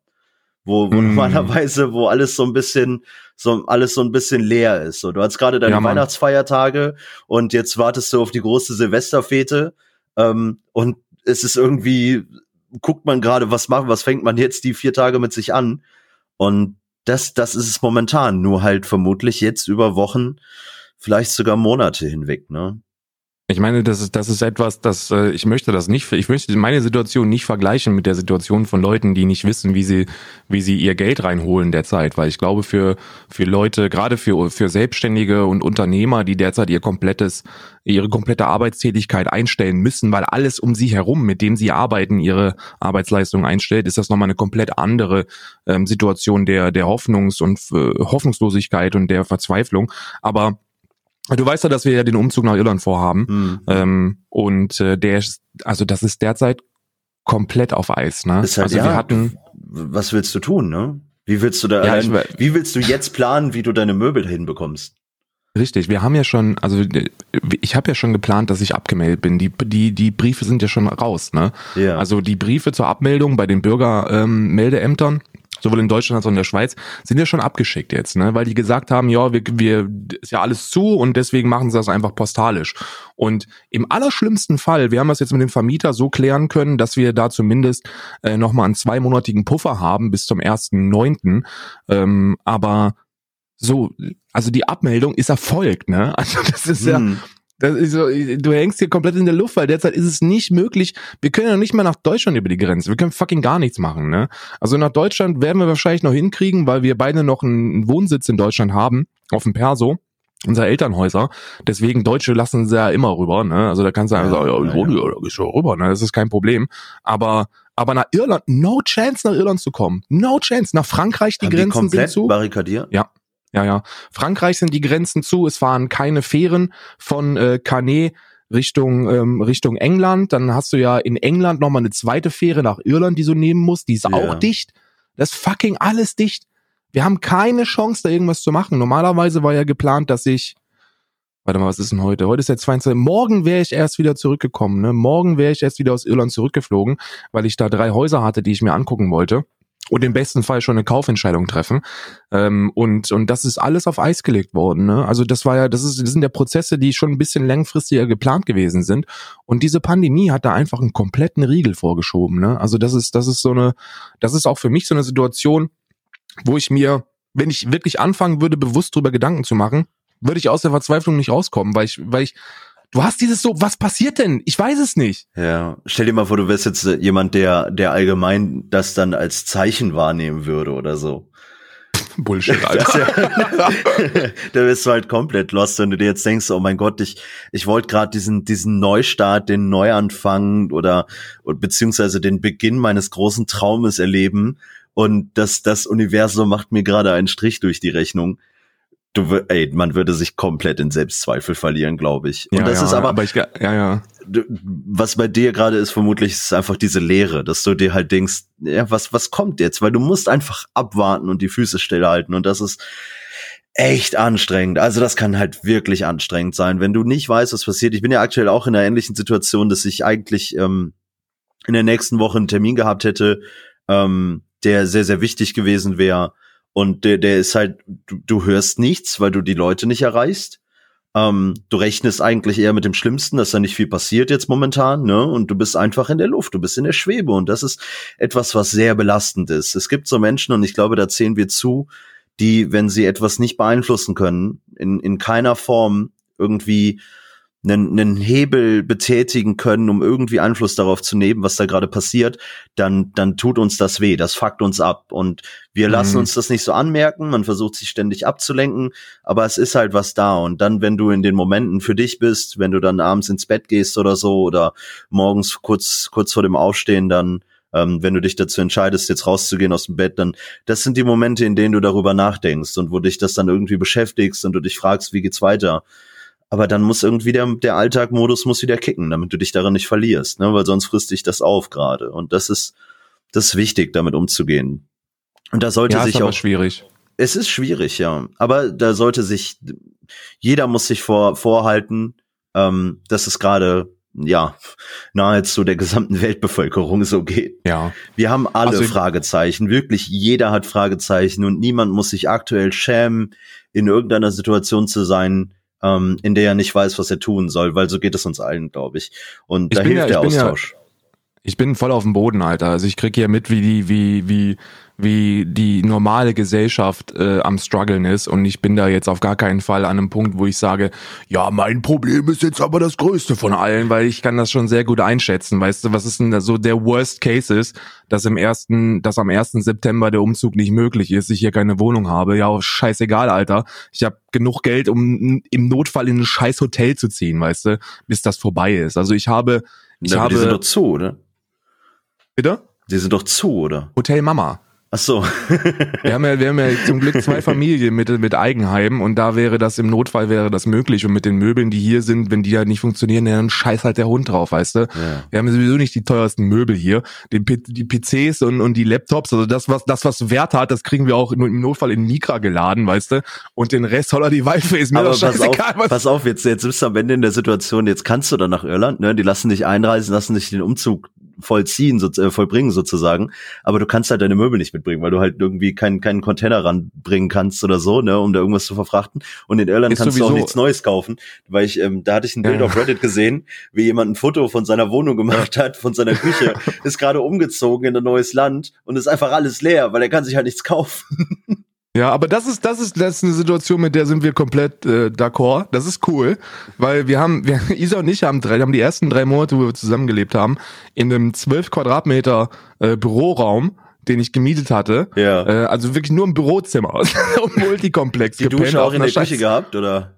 Wo, wo mm. normalerweise, wo alles so ein bisschen, so alles so ein bisschen leer ist. So, du hast gerade deine ja, Weihnachtsfeiertage und jetzt wartest du auf die große Silvesterfete ähm, und es ist irgendwie guckt man gerade, was macht, was fängt man jetzt die vier Tage mit sich an? Und das, das ist es momentan, nur halt vermutlich jetzt über Wochen, vielleicht sogar Monate hinweg, ne? Ich meine, das ist, das ist etwas, das äh, ich möchte das nicht, ich möchte meine Situation nicht vergleichen mit der Situation von Leuten, die nicht wissen, wie sie, wie sie ihr Geld reinholen derzeit, weil ich glaube für für Leute, gerade für für Selbstständige und Unternehmer, die derzeit ihr komplettes ihre komplette Arbeitstätigkeit einstellen müssen, weil alles um sie herum, mit dem sie arbeiten, ihre Arbeitsleistung einstellt, ist das nochmal eine komplett andere ähm, Situation der der Hoffnungs- und äh, Hoffnungslosigkeit und der Verzweiflung. Aber Du weißt ja, dass wir ja den Umzug nach Irland vorhaben. Mhm. Ähm, und äh, der ist, also das ist derzeit komplett auf Eis. Ne? Ist halt, also ja, wir hatten. Was willst du tun, ne? Wie willst du da ja, allein, ich, wie willst du jetzt planen, wie du deine Möbel hinbekommst? Richtig, wir haben ja schon, also ich habe ja schon geplant, dass ich abgemeldet bin. Die, die, die Briefe sind ja schon raus, ne? Ja. Also die Briefe zur Abmeldung bei den Bürgermeldeämtern. Ähm, sowohl in Deutschland als auch in der Schweiz, sind ja schon abgeschickt jetzt, ne? weil die gesagt haben, ja, wir, wir ist ja alles zu und deswegen machen sie das einfach postalisch. Und im allerschlimmsten Fall, wir haben das jetzt mit dem Vermieter so klären können, dass wir da zumindest äh, nochmal einen zweimonatigen Puffer haben bis zum 1.9. Ähm, aber so, also die Abmeldung ist erfolgt, ne? Also das ist hm. ja ist so, du hängst hier komplett in der Luft, weil derzeit ist es nicht möglich. Wir können ja nicht mal nach Deutschland über die Grenze. Wir können fucking gar nichts machen, ne? Also nach Deutschland werden wir wahrscheinlich noch hinkriegen, weil wir beide noch einen Wohnsitz in Deutschland haben, auf dem Perso unsere Elternhäuser. Deswegen Deutsche lassen sie ja immer rüber, ne? Also da kannst du einfach ja, sagen, ja, ja, ja. da gehst du rüber, ne? Das ist kein Problem. Aber aber nach Irland, no chance nach Irland zu kommen. No chance. Nach Frankreich die Haben Grenzen die komplett sind zu. barrikadiert? Ja. Ja, ja. Frankreich sind die Grenzen zu. Es fahren keine Fähren von äh, Canet Richtung ähm, Richtung England. Dann hast du ja in England nochmal eine zweite Fähre nach Irland, die du nehmen musst. Die ist ja. auch dicht. Das ist fucking alles dicht. Wir haben keine Chance, da irgendwas zu machen. Normalerweise war ja geplant, dass ich Warte mal, was ist denn heute? Heute ist der 22. Morgen wäre ich erst wieder zurückgekommen. Ne? Morgen wäre ich erst wieder aus Irland zurückgeflogen, weil ich da drei Häuser hatte, die ich mir angucken wollte und im besten Fall schon eine Kaufentscheidung treffen. Ähm, und, und das ist alles auf Eis gelegt worden. Ne? Also das war ja, das, ist, das sind ja Prozesse, die schon ein bisschen längfristiger geplant gewesen sind. Und diese Pandemie hat da einfach einen kompletten Riegel vorgeschoben. Ne? Also das ist, das ist so eine, das ist auch für mich so eine Situation, wo ich mir, wenn ich wirklich anfangen würde, bewusst drüber Gedanken zu machen, würde ich aus der Verzweiflung nicht rauskommen, weil ich, weil ich Du hast dieses so, was passiert denn? Ich weiß es nicht. Ja, stell dir mal vor, du wärst jetzt äh, jemand, der, der allgemein das dann als Zeichen wahrnehmen würde oder so. Bullshit, Alter. Ja, da bist du halt komplett lost, wenn du dir jetzt denkst, oh mein Gott, ich, ich wollte gerade diesen, diesen Neustart, den Neuanfang oder, oder beziehungsweise den Beginn meines großen Traumes erleben und das, das Universum macht mir gerade einen Strich durch die Rechnung du ey, man würde sich komplett in Selbstzweifel verlieren, glaube ich. Und ja, das ja, ist aber, aber ich, ja, ja. Was bei dir gerade ist, vermutlich ist einfach diese Leere, dass du dir halt denkst, ja, was, was kommt jetzt? Weil du musst einfach abwarten und die Füße stillhalten und das ist echt anstrengend. Also das kann halt wirklich anstrengend sein, wenn du nicht weißt, was passiert. Ich bin ja aktuell auch in einer ähnlichen Situation, dass ich eigentlich ähm, in der nächsten Woche einen Termin gehabt hätte, ähm, der sehr, sehr wichtig gewesen wäre und der, der ist halt, du, du hörst nichts, weil du die Leute nicht erreichst. Ähm, du rechnest eigentlich eher mit dem Schlimmsten, dass da nicht viel passiert jetzt momentan, ne? Und du bist einfach in der Luft, du bist in der Schwebe. Und das ist etwas, was sehr belastend ist. Es gibt so Menschen, und ich glaube, da zählen wir zu, die, wenn sie etwas nicht beeinflussen können, in, in keiner Form irgendwie einen, einen Hebel betätigen können, um irgendwie Einfluss darauf zu nehmen, was da gerade passiert, dann, dann tut uns das weh, das fuckt uns ab. Und wir lassen mhm. uns das nicht so anmerken, man versucht sich ständig abzulenken, aber es ist halt was da. Und dann, wenn du in den Momenten für dich bist, wenn du dann abends ins Bett gehst oder so, oder morgens kurz, kurz vor dem Aufstehen, dann ähm, wenn du dich dazu entscheidest, jetzt rauszugehen aus dem Bett, dann das sind die Momente, in denen du darüber nachdenkst und wo dich das dann irgendwie beschäftigst und du dich fragst, wie geht's weiter. Aber dann muss irgendwie der, der Alltagmodus muss wieder kicken, damit du dich daran nicht verlierst, ne? weil sonst frisst dich das auf gerade. Und das ist, das ist wichtig, damit umzugehen. Und da sollte ja, sich ist auch. schwierig. Es ist schwierig, ja. Aber da sollte sich, jeder muss sich vor, vorhalten, ähm, dass es gerade ja, nahezu der gesamten Weltbevölkerung so geht. Ja. Wir haben alle also, Fragezeichen, wirklich jeder hat Fragezeichen und niemand muss sich aktuell schämen, in irgendeiner Situation zu sein, ähm, in der er nicht weiß, was er tun soll, weil so geht es uns allen, glaube ich. Und ich da hilft ja, der Austausch. Ja, Ich bin voll auf dem Boden, Alter. Also ich krieg hier mit, wie die, wie, wie, wie die normale Gesellschaft äh, am struggeln ist und ich bin da jetzt auf gar keinen Fall an einem Punkt, wo ich sage, ja, mein Problem ist jetzt aber das größte von allen, weil ich kann das schon sehr gut einschätzen. Weißt du, was ist denn da so der Worst Case ist, dass im ersten, dass am ersten September der Umzug nicht möglich ist, ich hier keine Wohnung habe. Ja, scheißegal, Alter. Ich habe genug Geld, um im Notfall in ein scheiß Hotel zu ziehen, weißt du, bis das vorbei ist. Also ich habe ich ja, habe die sind doch zu, oder? Bitte? Die sind doch zu, oder? Hotel Mama. Ach so. wir haben ja, wir haben ja zum Glück zwei Familien mit, mit Eigenheim und da wäre das im Notfall wäre das möglich und mit den Möbeln, die hier sind, wenn die halt nicht funktionieren, dann scheiß halt der Hund drauf, weißt du? Ja. Wir haben sowieso nicht die teuersten Möbel hier, den, die PCs und, und die Laptops, also das was das was Wert hat, das kriegen wir auch im Notfall in Mika geladen, weißt du? Und den Rest soll er die Waldfee ist mir Aber pass auf, pass auf, jetzt jetzt bist du am Ende in der Situation, jetzt kannst du dann nach Irland, ne? Die lassen dich einreisen, lassen dich den Umzug vollziehen, so, äh, vollbringen sozusagen. Aber du kannst halt deine Möbel nicht mitbringen, weil du halt irgendwie keinen keinen Container ranbringen kannst oder so, ne, um da irgendwas zu verfrachten. Und in Irland ist kannst du auch nichts Neues kaufen, weil ich, ähm, da hatte ich ein Bild ja. auf Reddit gesehen, wie jemand ein Foto von seiner Wohnung gemacht hat, von seiner Küche, ist gerade umgezogen in ein neues Land und ist einfach alles leer, weil er kann sich halt nichts kaufen. Ja, aber das ist, das ist, das ist eine Situation, mit der sind wir komplett äh, d'accord. Das ist cool, weil wir haben, wir, Isa und ich haben drei, haben die ersten drei Monate, wo wir zusammengelebt haben, in einem zwölf Quadratmeter äh, Büroraum den ich gemietet hatte. Ja. Äh, also wirklich nur ein Bürozimmer, Multikomplex. Die Dusche auch in der Küche gehabt, oder?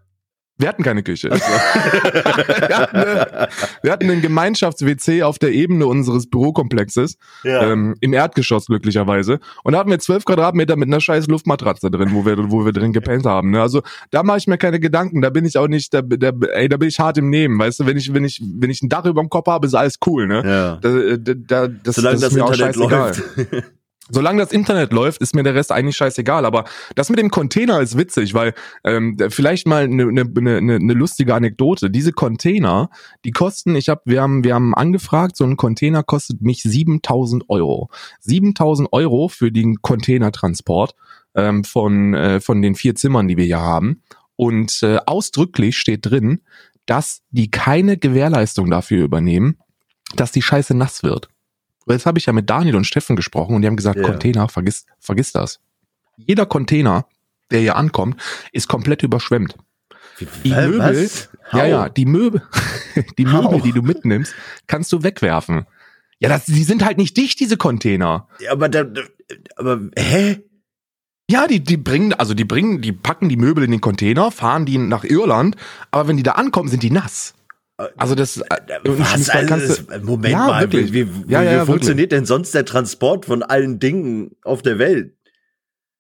Wir hatten keine Küche. So. wir, hatten eine, wir hatten einen Gemeinschafts-WC auf der Ebene unseres Bürokomplexes, ja. ähm, im Erdgeschoss glücklicherweise. Und da hatten wir zwölf Quadratmeter mit einer scheiß Luftmatratze drin, wo wir, wo wir drin gepennt haben. Ne? Also da mache ich mir keine Gedanken. Da bin ich auch nicht, da, da, ey, da bin ich hart im Nehmen. Weißt du, wenn ich, wenn ich, wenn ich ein Dach über dem Kopf habe, ist alles cool. Ne? Ja. Da, da, da, das, Solange das, das Internet läuft. Solange das Internet läuft, ist mir der Rest eigentlich scheißegal. Aber das mit dem Container ist witzig, weil ähm, vielleicht mal eine ne, ne, ne, ne lustige Anekdote. Diese Container, die kosten, ich habe, wir haben, wir haben angefragt, so ein Container kostet mich 7000 Euro. 7000 Euro für den Containertransport ähm, von äh, von den vier Zimmern, die wir hier haben. Und äh, ausdrücklich steht drin, dass die keine Gewährleistung dafür übernehmen, dass die Scheiße nass wird. Jetzt habe ich ja mit Daniel und Steffen gesprochen und die haben gesagt, yeah. Container, vergiss, vergiss das. Jeder Container, der hier ankommt, ist komplett überschwemmt. Die äh, Möbel, was? ja, ja, die Möbel, die Möbel, die du mitnimmst, kannst du wegwerfen. Ja, das, die sind halt nicht dicht, diese Container. Ja, aber da, aber, hä? Ja, die, die bringen, also die bringen, die packen die Möbel in den Container, fahren die nach Irland, aber wenn die da ankommen, sind die nass. Also das äh, Was, also das, Moment ja, mal, wirklich. wie, wie, ja, ja, wie funktioniert wirklich. denn sonst der Transport von allen Dingen auf der Welt?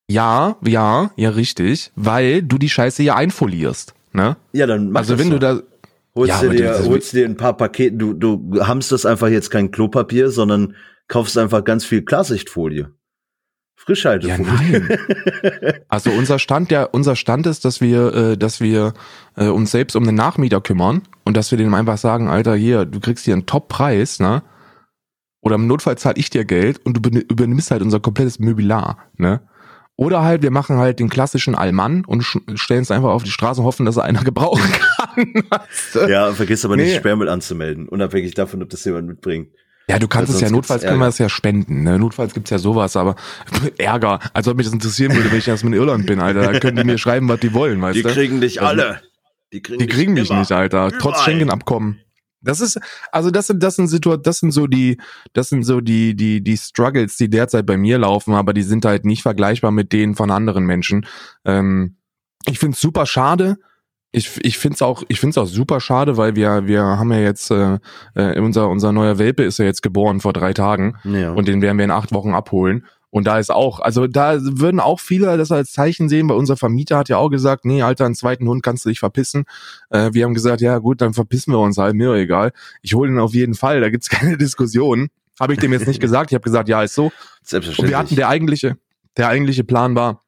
Ja, ja, ja, richtig, weil du die Scheiße ja einfolierst, ne? Ja, dann mach Also wenn du da holst, ja, dir, dir holst dir ein paar Pakete, du du hamsterst einfach jetzt kein Klopapier, sondern kaufst einfach ganz viel Klarsichtfolie. Frischhaltefolie. Ja, nein. also unser Stand, der unser Stand ist, dass wir, äh, dass wir äh, uns selbst um den Nachmieter kümmern und dass wir dem einfach sagen, Alter, hier, du kriegst hier einen Top-Preis, ne? Oder im Notfall zahle ich dir Geld und du übernimmst halt unser komplettes Möbilar, ne? Oder halt, wir machen halt den klassischen Allmann und stellen es einfach auf die Straße und hoffen, dass er einer gebrauchen kann. Ja, vergiss aber nicht, nee. Sperrmüll anzumelden, unabhängig davon, ob das jemand mitbringt. Ja, du kannst es ja, notfalls können wir es ja spenden. Ne? Notfalls gibt's ja sowas, aber Ärger, als ob mich das interessieren würde, wenn ich erst in Irland bin, Alter. Da können die mir schreiben, was die wollen, weißt die du? Die kriegen dich also, alle. Die kriegen, die kriegen mich immer. nicht, Alter. Überall. Trotz Schengen-Abkommen. Das ist, also das sind, das sind Situationen, das sind so die, das sind so die, die, die Struggles, die derzeit bei mir laufen, aber die sind halt nicht vergleichbar mit denen von anderen Menschen. Ähm, ich find's super schade, ich, ich finde es auch, ich find's auch super schade, weil wir, wir haben ja jetzt, äh, äh, unser, unser neuer Welpe ist ja jetzt geboren vor drei Tagen ja. und den werden wir in acht Wochen abholen. Und da ist auch, also da würden auch viele das als Zeichen sehen, weil unser Vermieter hat ja auch gesagt, nee, Alter, einen zweiten Hund kannst du dich verpissen. Äh, wir haben gesagt, ja gut, dann verpissen wir uns halt, mir egal. Ich hole ihn auf jeden Fall, da gibt's keine Diskussion. Habe ich dem jetzt nicht gesagt. Ich habe gesagt, ja, ist so. Selbstverständlich. Und wir hatten der eigentliche, der eigentliche Plan war,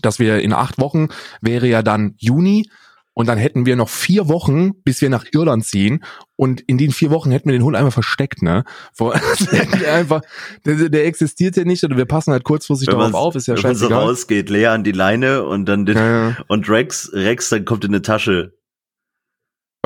dass wir in acht Wochen wäre ja dann Juni und dann hätten wir noch vier Wochen, bis wir nach Irland ziehen. Und in den vier Wochen hätten wir den Hund einfach versteckt, ne? einfach, der, der existiert ja nicht oder wir passen halt kurzfristig wenn darauf auf, ist ja wenn scheißegal. Wenn so rausgeht, Lea an die Leine und dann den, ja, ja. und Rex, Rex, dann kommt in eine Tasche.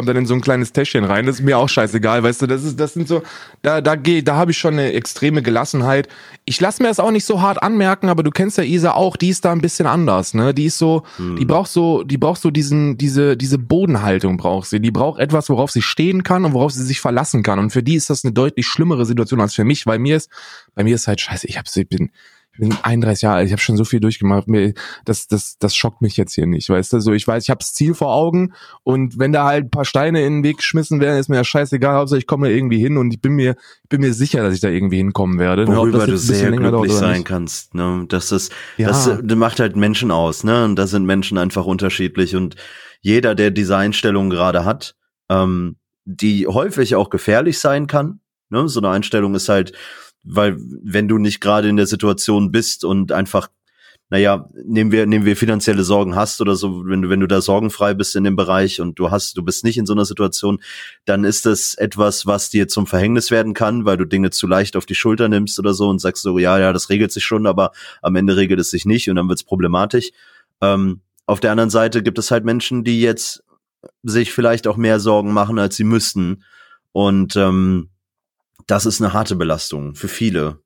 Kommt dann in so ein kleines Täschchen rein. Das ist mir auch scheißegal, weißt du. Das ist, das sind so, da, da geh, da habe ich schon eine extreme Gelassenheit. Ich lasse mir das auch nicht so hart anmerken, aber du kennst ja Isa auch, die ist da ein bisschen anders, ne? Die ist so, hm. die braucht so, die braucht so diesen, diese, diese Bodenhaltung braucht sie. Die braucht etwas, worauf sie stehen kann und worauf sie sich verlassen kann. Und für die ist das eine deutlich schlimmere Situation als für mich, weil mir ist, bei mir ist halt scheiße, ich hab, ich bin, ich bin 31 Jahre alt, ich habe schon so viel durchgemacht, mir, das, das, das schockt mich jetzt hier nicht, weißt du? So, ich weiß, ich habe das Ziel vor Augen und wenn da halt ein paar Steine in den Weg geschmissen werden, ist mir ja scheißegal, Hauptsache ich komme irgendwie hin und ich bin mir, ich bin mir sicher, dass ich da irgendwie hinkommen werde. Ne? Worüber du sehr glücklich sein kannst, ne? Das ist, ja. das, das macht halt Menschen aus, ne? Und da sind Menschen einfach unterschiedlich und jeder, der diese Einstellung gerade hat, ähm, die häufig auch gefährlich sein kann, ne? So eine Einstellung ist halt, weil wenn du nicht gerade in der Situation bist und einfach naja, nehmen wir, nehmen wir finanzielle Sorgen hast oder so, wenn du, wenn du da sorgenfrei bist in dem Bereich und du hast, du bist nicht in so einer Situation, dann ist das etwas, was dir zum Verhängnis werden kann, weil du Dinge zu leicht auf die Schulter nimmst oder so und sagst so, ja, ja, das regelt sich schon, aber am Ende regelt es sich nicht und dann wird's problematisch. Ähm, auf der anderen Seite gibt es halt Menschen, die jetzt sich vielleicht auch mehr Sorgen machen, als sie müssten. Und ähm, das ist eine harte Belastung für viele.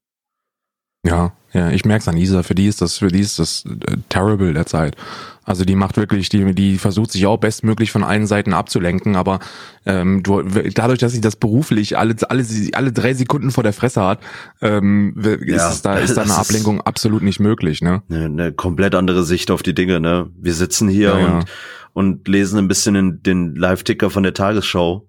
Ja, ja, ich merk's an Isa, für die ist das, für die ist das äh, terrible der Zeit. Also die macht wirklich, die, die versucht sich auch bestmöglich von allen Seiten abzulenken, aber ähm, du, dadurch, dass sie das beruflich alle, alle, alle drei Sekunden vor der Fresse hat, ähm, ist, ja, es da, ist da eine Ablenkung absolut nicht möglich, ne? Eine, eine komplett andere Sicht auf die Dinge, ne? Wir sitzen hier ja, und, ja. und lesen ein bisschen in den Live-Ticker von der Tagesschau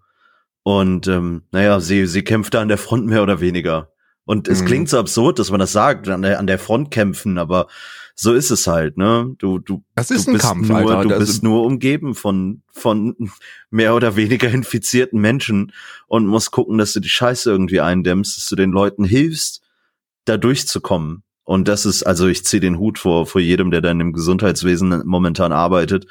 und ähm, naja, sie, sie kämpft da an der Front mehr oder weniger. Und es mhm. klingt so absurd, dass man das sagt, an der, an der Front kämpfen, aber so ist es halt, ne? Du, du, das ist du bist Kampf, nur, Alter. du das bist nur umgeben von, von mehr oder weniger infizierten Menschen und musst gucken, dass du die Scheiße irgendwie eindämmst, dass du den Leuten hilfst, da durchzukommen. Und das ist, also ich ziehe den Hut vor, vor jedem, der da in dem Gesundheitswesen momentan arbeitet.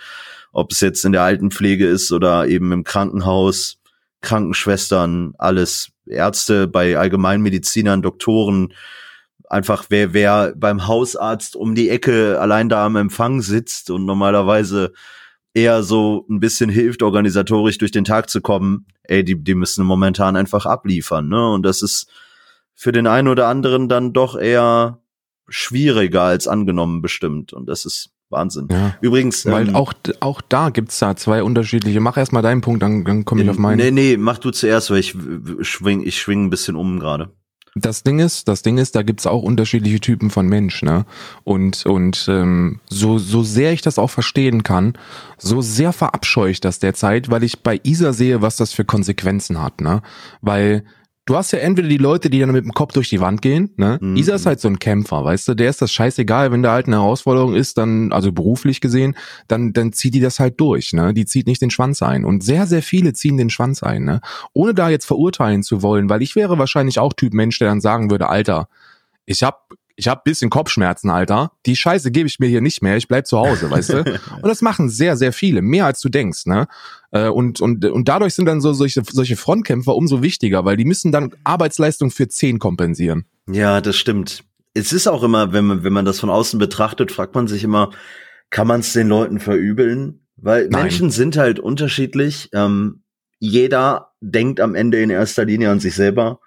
Ob es jetzt in der Altenpflege ist oder eben im Krankenhaus, Krankenschwestern, alles Ärzte, bei Allgemeinmedizinern, Doktoren, einfach wer, wer beim Hausarzt um die Ecke allein da am Empfang sitzt und normalerweise eher so ein bisschen hilft, organisatorisch durch den Tag zu kommen, ey, die, die müssen momentan einfach abliefern, ne? Und das ist für den einen oder anderen dann doch eher schwieriger als angenommen bestimmt. Und das ist Wahnsinn. Ja. Übrigens. Weil ähm, auch, auch da gibt's da zwei unterschiedliche. Mach erst mal deinen Punkt, dann, dann komme ich auf meinen. Nee, nee, mach du zuerst, weil ich schwing, ich schwing ein bisschen um gerade. Das Ding ist, das Ding ist, da gibt's auch unterschiedliche Typen von Mensch, ne? Und und ähm, so so sehr ich das auch verstehen kann, so sehr verabscheue ich das derzeit, weil ich bei Isa sehe, was das für Konsequenzen hat, ne? Weil du hast ja entweder die Leute, die dann mit dem Kopf durch die Wand gehen, ne? Mhm. Isa ist halt so ein Kämpfer, weißt du, der ist das scheißegal, wenn da halt eine Herausforderung ist, dann, also beruflich gesehen, dann, dann zieht die das halt durch, ne? Die zieht nicht den Schwanz ein. Und sehr, sehr viele ziehen den Schwanz ein, ne? Ohne da jetzt verurteilen zu wollen, weil ich wäre wahrscheinlich auch Typ Mensch, der dann sagen würde, Alter, ich hab ich habe bisschen Kopfschmerzen, Alter. Die Scheiße gebe ich mir hier nicht mehr. Ich bleib zu Hause, weißt du? Und das machen sehr, sehr viele, mehr als du denkst, ne? Äh, und und und dadurch sind dann so solche solche Frontkämpfer umso wichtiger, weil die müssen dann Arbeitsleistung für zehn kompensieren. Ja, das stimmt. Es ist auch immer, wenn man wenn man das von außen betrachtet, fragt man sich immer, kann man es den Leuten verübeln? Weil Nein. Menschen sind halt unterschiedlich. Ähm, jeder denkt am Ende in erster Linie an sich selber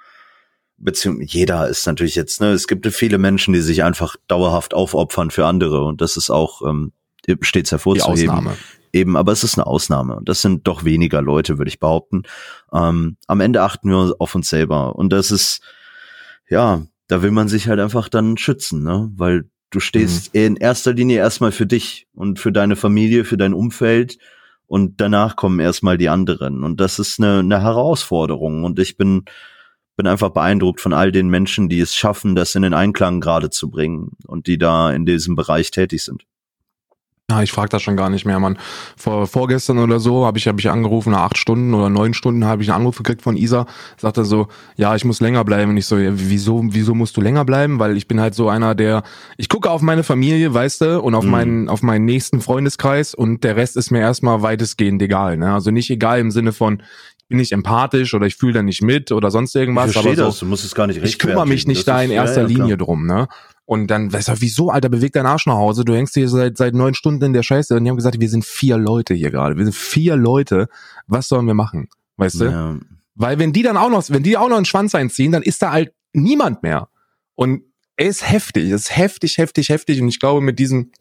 beziehungsweise jeder ist natürlich jetzt, ne, es gibt viele Menschen, die sich einfach dauerhaft aufopfern für andere und das ist auch ähm, stets hervorzuheben. Die Ausnahme. Eben, aber es ist eine Ausnahme und das sind doch weniger Leute, würde ich behaupten. Ähm, am Ende achten wir auf uns selber und das ist, ja, da will man sich halt einfach dann schützen, ne, weil du stehst mhm. in erster Linie erstmal für dich und für deine Familie, für dein Umfeld und danach kommen erstmal die anderen und das ist eine, eine Herausforderung und ich bin bin einfach beeindruckt von all den Menschen, die es schaffen, das in den Einklang gerade zu bringen und die da in diesem Bereich tätig sind. Ja, ich frage das schon gar nicht mehr, Mann. Vor, vorgestern oder so habe ich, hab ich angerufen, nach acht Stunden oder neun Stunden habe ich einen Anruf gekriegt von Isa, sagte so, ja, ich muss länger bleiben. Und ich so, ja, wieso, wieso musst du länger bleiben? Weil ich bin halt so einer, der, ich gucke auf meine Familie, weißt du, und auf mhm. meinen, auf meinen nächsten Freundeskreis und der Rest ist mir erstmal weitestgehend egal. Ne? Also nicht egal im Sinne von, bin ich empathisch oder ich fühle da nicht mit oder sonst irgendwas. Ich aber so, das, du musst es gar nicht Ich kümmere mich nicht da in erster ja, ja, Linie drum, ne? Und dann, weißt du, wieso, Alter, beweg deinen Arsch nach Hause. Du hängst hier seit, seit neun Stunden in der Scheiße. Und die haben gesagt, wir sind vier Leute hier gerade. Wir sind vier Leute. Was sollen wir machen? Weißt du? Ja. Weil wenn die dann auch noch, wenn die auch noch einen Schwanz einziehen, dann ist da halt niemand mehr. Und er ist heftig, es ist heftig, heftig, heftig. Und ich glaube, mit diesem,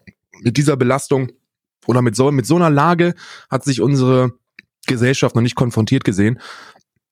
mit dieser Belastung oder mit so, mit so einer Lage hat sich unsere Gesellschaft noch nicht konfrontiert gesehen.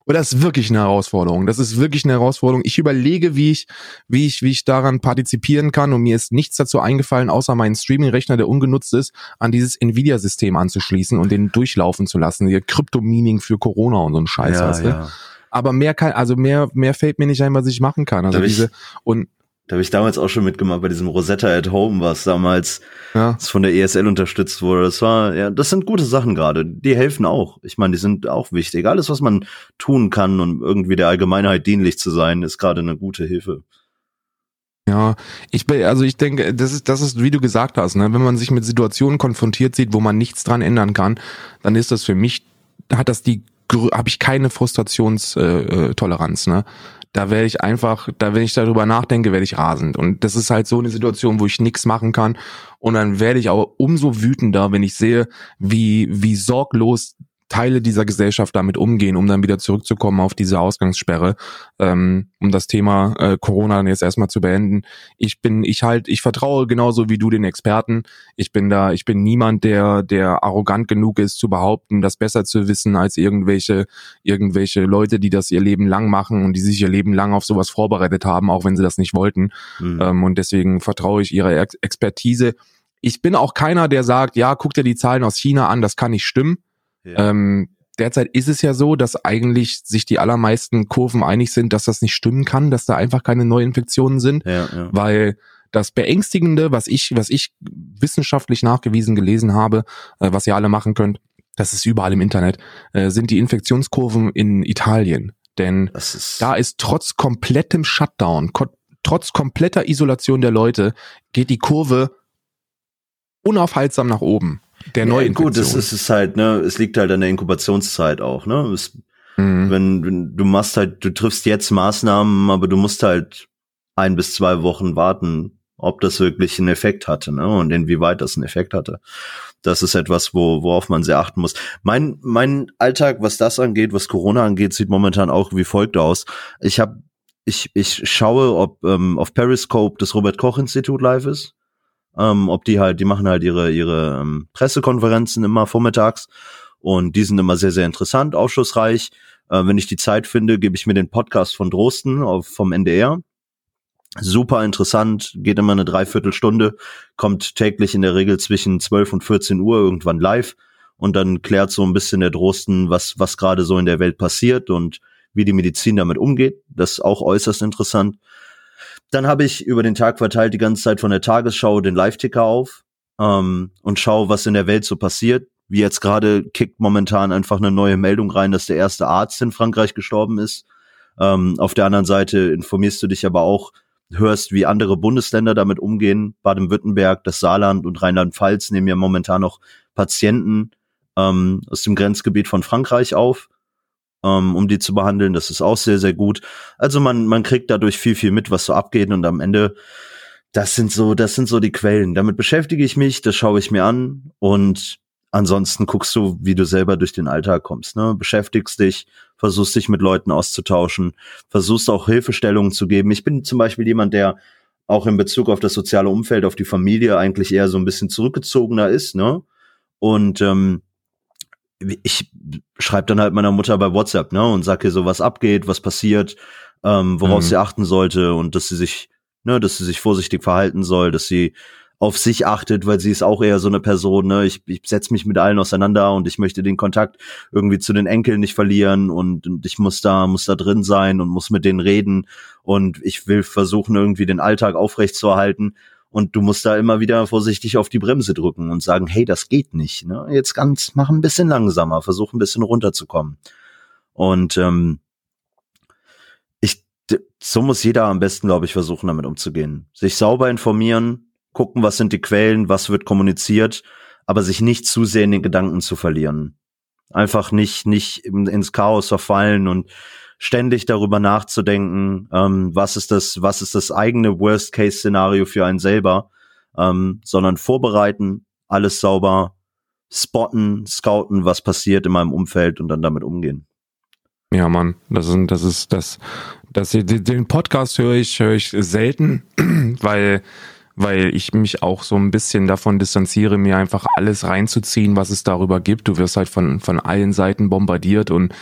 Und das ist wirklich eine Herausforderung. Das ist wirklich eine Herausforderung. Ich überlege, wie ich, wie ich, wie ich daran partizipieren kann. Und mir ist nichts dazu eingefallen, außer meinen Streaming-Rechner, der ungenutzt ist, an dieses Nvidia-System anzuschließen und den durchlaufen zu lassen. Hier Krypto-Meaning für Corona und so ein Scheiß, ja, weißt du? Ja. Aber mehr kann, also mehr, mehr fällt mir nicht ein, was ich machen kann. Also diese, und da habe ich damals auch schon mitgemacht bei diesem Rosetta at Home, was damals ja. von der ESL unterstützt wurde. Das war, ja, das sind gute Sachen gerade. Die helfen auch. Ich meine, die sind auch wichtig. Alles, was man tun kann, um irgendwie der Allgemeinheit dienlich zu sein, ist gerade eine gute Hilfe. Ja, ich bin, also ich denke, das ist, das ist, wie du gesagt hast, ne, wenn man sich mit Situationen konfrontiert sieht, wo man nichts dran ändern kann, dann ist das für mich, hat das die, habe ich keine Frustrationstoleranz, äh, ne? Da werde ich einfach, da wenn ich darüber nachdenke, werde ich rasend. Und das ist halt so eine Situation, wo ich nichts machen kann. Und dann werde ich aber umso wütender, wenn ich sehe, wie, wie sorglos Teile dieser Gesellschaft damit umgehen, um dann wieder zurückzukommen auf diese Ausgangssperre, ähm, um das Thema äh, Corona dann jetzt erstmal zu beenden. Ich bin, ich halt, ich vertraue genauso wie du den Experten. Ich bin da, ich bin niemand, der, der arrogant genug ist zu behaupten, das besser zu wissen als irgendwelche, irgendwelche Leute, die das ihr Leben lang machen und die sich ihr Leben lang auf sowas vorbereitet haben, auch wenn sie das nicht wollten. Mhm. Ähm, und deswegen vertraue ich ihrer Ex Expertise. Ich bin auch keiner, der sagt, ja, guck dir die Zahlen aus China an, das kann nicht stimmen ja. Ähm, derzeit ist es ja so, dass eigentlich sich die allermeisten Kurven einig sind, dass das nicht stimmen kann, dass da einfach keine Neuinfektionen sind, ja, ja. weil das Beängstigende, was ich, was ich wissenschaftlich nachgewiesen gelesen habe, äh, was ihr alle machen könnt, das ist überall im Internet, äh, sind die Infektionskurven in Italien. Denn ist da ist trotz komplettem Shutdown, ko trotz kompletter Isolation der Leute, geht die Kurve unaufhaltsam nach oben der neue ja, Gut, das ist es halt, ne, es liegt halt an der Inkubationszeit auch, ne? Es, mhm. wenn, wenn du machst halt, du triffst jetzt Maßnahmen, aber du musst halt ein bis zwei Wochen warten, ob das wirklich einen Effekt hatte, ne? Und inwieweit das einen Effekt hatte. Das ist etwas, wo, worauf man sehr achten muss. Mein, mein Alltag, was das angeht, was Corona angeht, sieht momentan auch wie folgt aus. Ich habe ich, ich schaue, ob ähm, auf Periscope das Robert Koch Institut live ist ähm, ob die halt, die machen halt ihre, ihre ähm, Pressekonferenzen immer vormittags und die sind immer sehr, sehr interessant, aufschlussreich. Äh, wenn ich die Zeit finde, gebe ich mir den Podcast von Drosten auf, vom NDR. Super interessant, geht immer eine Dreiviertelstunde, kommt täglich in der Regel zwischen 12 und 14 Uhr irgendwann live und dann klärt so ein bisschen der Drosten, was, was gerade so in der Welt passiert und wie die Medizin damit umgeht. Das ist auch äußerst interessant. Dann habe ich über den Tag verteilt die ganze Zeit von der Tagesschau den Live-Ticker auf ähm, und schaue, was in der Welt so passiert. Wie jetzt gerade kickt momentan einfach eine neue Meldung rein, dass der erste Arzt in Frankreich gestorben ist. Ähm, auf der anderen Seite informierst du dich aber auch, hörst, wie andere Bundesländer damit umgehen. Baden-Württemberg, das Saarland und Rheinland-Pfalz nehmen ja momentan noch Patienten ähm, aus dem Grenzgebiet von Frankreich auf ähm, um die zu behandeln. Das ist auch sehr, sehr gut. Also man, man kriegt dadurch viel, viel mit, was so abgeht und am Ende, das sind so, das sind so die Quellen. Damit beschäftige ich mich, das schaue ich mir an und ansonsten guckst du, wie du selber durch den Alltag kommst, ne? Beschäftigst dich, versuchst dich mit Leuten auszutauschen, versuchst auch Hilfestellungen zu geben. Ich bin zum Beispiel jemand, der auch in Bezug auf das soziale Umfeld, auf die Familie eigentlich eher so ein bisschen zurückgezogener ist, ne? Und ähm, ich schreibe dann halt meiner Mutter bei WhatsApp, ne, und sag ihr so, was abgeht, was passiert, ähm, worauf mhm. sie achten sollte und dass sie sich, ne, dass sie sich vorsichtig verhalten soll, dass sie auf sich achtet, weil sie ist auch eher so eine Person, ne, ich, ich setze mich mit allen auseinander und ich möchte den Kontakt irgendwie zu den Enkeln nicht verlieren und, und ich muss da, muss da drin sein und muss mit denen reden und ich will versuchen, irgendwie den Alltag aufrechtzuerhalten und du musst da immer wieder vorsichtig auf die Bremse drücken und sagen, hey, das geht nicht. Ne? Jetzt ganz, mach ein bisschen langsamer, versuch ein bisschen runterzukommen. Und ähm, ich, so muss jeder am besten, glaube ich, versuchen, damit umzugehen. Sich sauber informieren, gucken, was sind die Quellen, was wird kommuniziert, aber sich nicht zu sehr in den Gedanken zu verlieren. Einfach nicht, nicht ins Chaos verfallen und ständig darüber nachzudenken, ähm, was ist das, was ist das eigene Worst-Case-Szenario für einen selber, ähm, sondern vorbereiten, alles sauber, spotten, scouten, was passiert in meinem Umfeld und dann damit umgehen. Ja, Mann, das ist, das ist, das, das, den Podcast höre ich, höre ich selten, weil, weil ich mich auch so ein bisschen davon distanziere, mir einfach alles reinzuziehen, was es darüber gibt. Du wirst halt von, von allen Seiten bombardiert und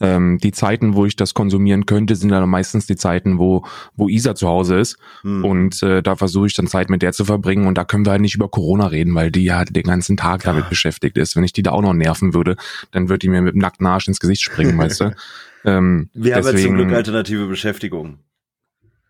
ähm, die Zeiten, wo ich das konsumieren könnte, sind dann meistens die Zeiten, wo, wo Isa zu Hause ist. Hm. Und äh, da versuche ich dann Zeit mit der zu verbringen. Und da können wir halt nicht über Corona reden, weil die ja den ganzen Tag damit beschäftigt ist. Wenn ich die da auch noch nerven würde, dann würde die mir mit dem nackten Arsch ins Gesicht springen, weißt du? Ähm, wir deswegen, haben ja zum Glück alternative Beschäftigung.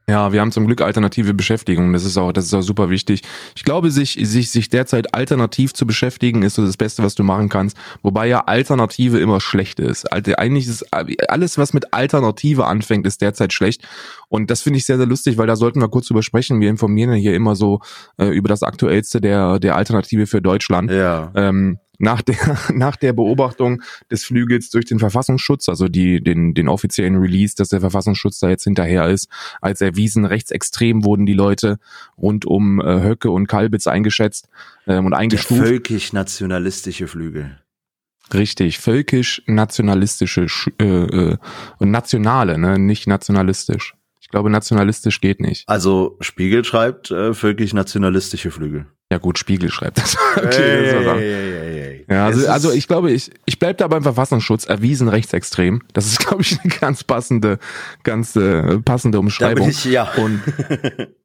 Ja, wir haben zum Glück alternative Beschäftigung. Das ist auch, das ist auch super wichtig. Ich glaube, sich, sich, sich derzeit alternativ zu beschäftigen, ist so das Beste, was du machen kannst. Wobei ja Alternative immer schlecht ist. Also eigentlich ist alles, was mit Alternative anfängt, ist derzeit schlecht. Und das finde ich sehr, sehr lustig, weil da sollten wir kurz drüber sprechen. Wir informieren ja hier immer so äh, über das Aktuellste der, der Alternative für Deutschland. Ja. Ähm, nach der, nach der Beobachtung des Flügels durch den Verfassungsschutz, also die, den, den offiziellen Release, dass der Verfassungsschutz da jetzt hinterher ist, als erwiesen rechtsextrem wurden die Leute rund um äh, Höcke und Kalbitz eingeschätzt ähm, und eingestuft. Völkisch-nationalistische Flügel. Richtig, völkisch-nationalistische äh, äh, nationale, ne, nicht nationalistisch. Ich glaube, nationalistisch geht nicht. Also Spiegel schreibt äh, völkisch-nationalistische Flügel. Ja gut, Spiegel schreibt das. okay, hey, das hey, hey, ja, also, also ich glaube, ich, ich bleib da beim Verfassungsschutz, erwiesen rechtsextrem. Das ist, glaube ich, eine ganz passende, ganz äh, passende Umschreibung. Da bin ich, ja. Und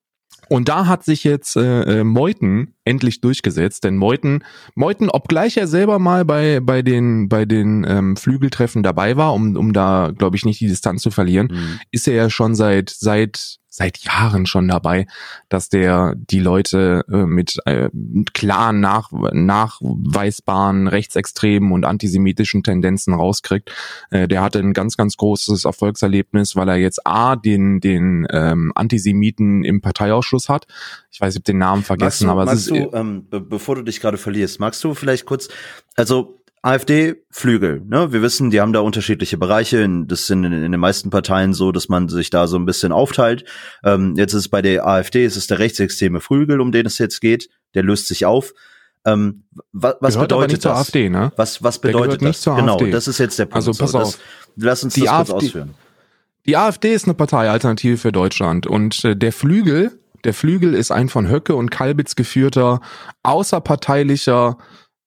Und da hat sich jetzt äh, äh, Meuthen endlich durchgesetzt, denn Meuthen, Meuthen, obgleich er selber mal bei bei den bei den ähm, Flügeltreffen dabei war, um um da glaube ich nicht die Distanz zu verlieren, mhm. ist er ja schon seit seit seit Jahren schon dabei, dass der die Leute äh, mit äh, klaren, nach, nachweisbaren rechtsextremen und antisemitischen Tendenzen rauskriegt. Äh, der hatte ein ganz, ganz großes Erfolgserlebnis, weil er jetzt A, den, den ähm, Antisemiten im Parteiausschuss hat. Ich weiß, ich habe den Namen vergessen, du, aber es ist. Du, ähm, be bevor du dich gerade verlierst, magst du vielleicht kurz, also AfD-Flügel, ne? Wir wissen, die haben da unterschiedliche Bereiche. Das sind in, in, den meisten Parteien so, dass man sich da so ein bisschen aufteilt. Ähm, jetzt ist es bei der AfD, es ist der rechtsextreme Flügel, um den es jetzt geht. Der löst sich auf. Ähm, was, was bedeutet aber nicht das? Zur AfD, ne? Was, was bedeutet das? genau, das ist jetzt der Punkt. Also pass so, auf. lass uns die das AfD, kurz ausführen. Die AfD ist eine Partei Alternative für Deutschland und äh, der Flügel, der Flügel ist ein von Höcke und Kalbitz geführter außerparteilicher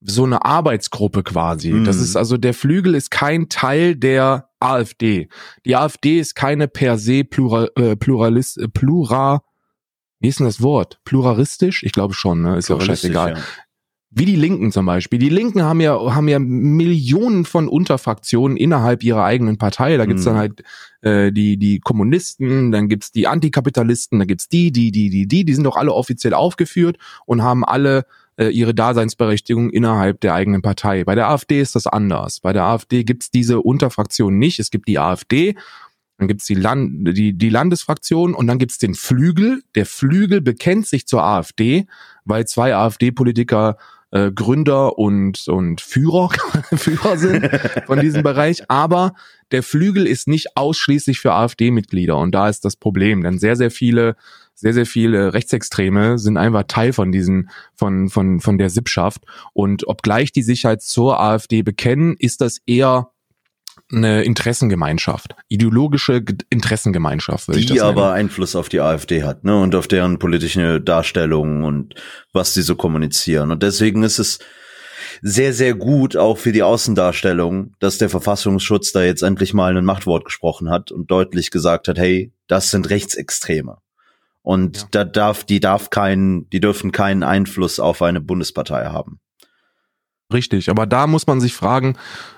so eine Arbeitsgruppe quasi. Mhm. Das ist also der Flügel ist kein Teil der AfD. Die AfD ist keine per se Plural, äh, Pluralist, äh, Plura, wie ist denn das Wort? Pluralistisch? Ich glaube schon, ne? Ist ja auch scheißegal. Ja. Wie die Linken zum Beispiel. Die Linken haben ja, haben ja Millionen von Unterfraktionen innerhalb ihrer eigenen Partei. Da gibt's mhm. dann halt äh, die, die Kommunisten, dann gibt's die Antikapitalisten, da gibt's die, die, die, die, die, die sind doch alle offiziell aufgeführt und haben alle äh, ihre Daseinsberechtigung innerhalb der eigenen Partei. Bei der AfD ist das anders. Bei der AfD gibt's diese Unterfraktion nicht. Es gibt die AfD, dann gibt's die, Land die, die Landesfraktion und dann gibt's den Flügel. Der Flügel bekennt sich zur AfD, weil zwei AfD-Politiker äh, Gründer und, und Führer, Führer sind von diesem Bereich. Aber der Flügel ist nicht ausschließlich für AfD-Mitglieder. Und da ist das Problem. Denn sehr, sehr viele sehr, sehr viele Rechtsextreme sind einfach Teil von diesen, von, von, von der Sippschaft. Und obgleich die sich halt zur AfD bekennen, ist das eher eine Interessengemeinschaft, ideologische Interessengemeinschaft, würde die ich das aber Einfluss auf die AfD hat, ne, und auf deren politische Darstellung und was sie so kommunizieren. Und deswegen ist es sehr, sehr gut auch für die Außendarstellung, dass der Verfassungsschutz da jetzt endlich mal ein Machtwort gesprochen hat und deutlich gesagt hat, hey, das sind Rechtsextreme. Und ja. da darf, die darf keinen, die dürfen keinen Einfluss auf eine Bundespartei haben. Richtig, aber da muss man sich fragen,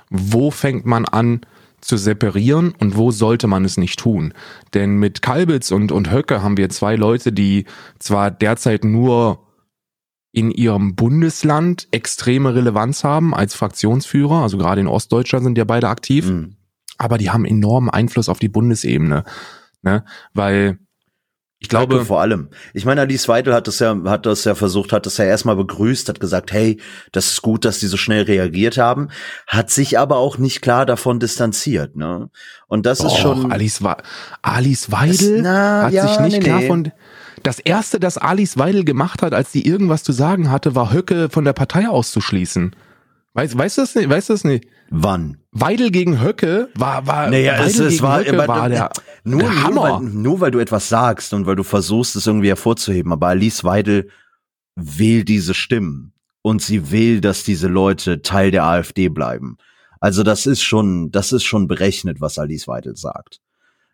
wo fängt man an zu separieren und wo sollte man es nicht tun? Denn mit Kalbitz und, und Höcke haben wir zwei Leute, die zwar derzeit nur in ihrem Bundesland extreme Relevanz haben als Fraktionsführer, also gerade in Ostdeutschland sind ja beide aktiv, mhm. aber die haben enormen Einfluss auf die Bundesebene, ne? weil Ich glaube Höcke vor allem. Ich meine, Alice Weidel hat das ja, hat das ja versucht, hat das ja erstmal begrüßt, hat gesagt, hey, das ist gut, dass die so schnell reagiert haben, hat sich aber auch nicht klar davon distanziert, ne? Und das oh, ist schon. Alice, Alice Weidel das, na, hat ja, sich nicht nee, klar nee. von. Das erste, das Alice Weidel gemacht hat, als sie irgendwas zu sagen hatte, war Höcke von der Partei auszuschließen. Weißt, weißt du das nicht? Weißt du das nicht? Wann? Weidel gegen Höcke war, war, naja, Weidel es, es war, Höcke war der, nur, der Hammer. Nur weil, nur weil du etwas sagst und weil du versuchst, es irgendwie hervorzuheben. Aber Alice Weidel will diese Stimmen. Und sie will, dass diese Leute Teil der AfD bleiben. Also das ist schon, das ist schon berechnet, was Alice Weidel sagt.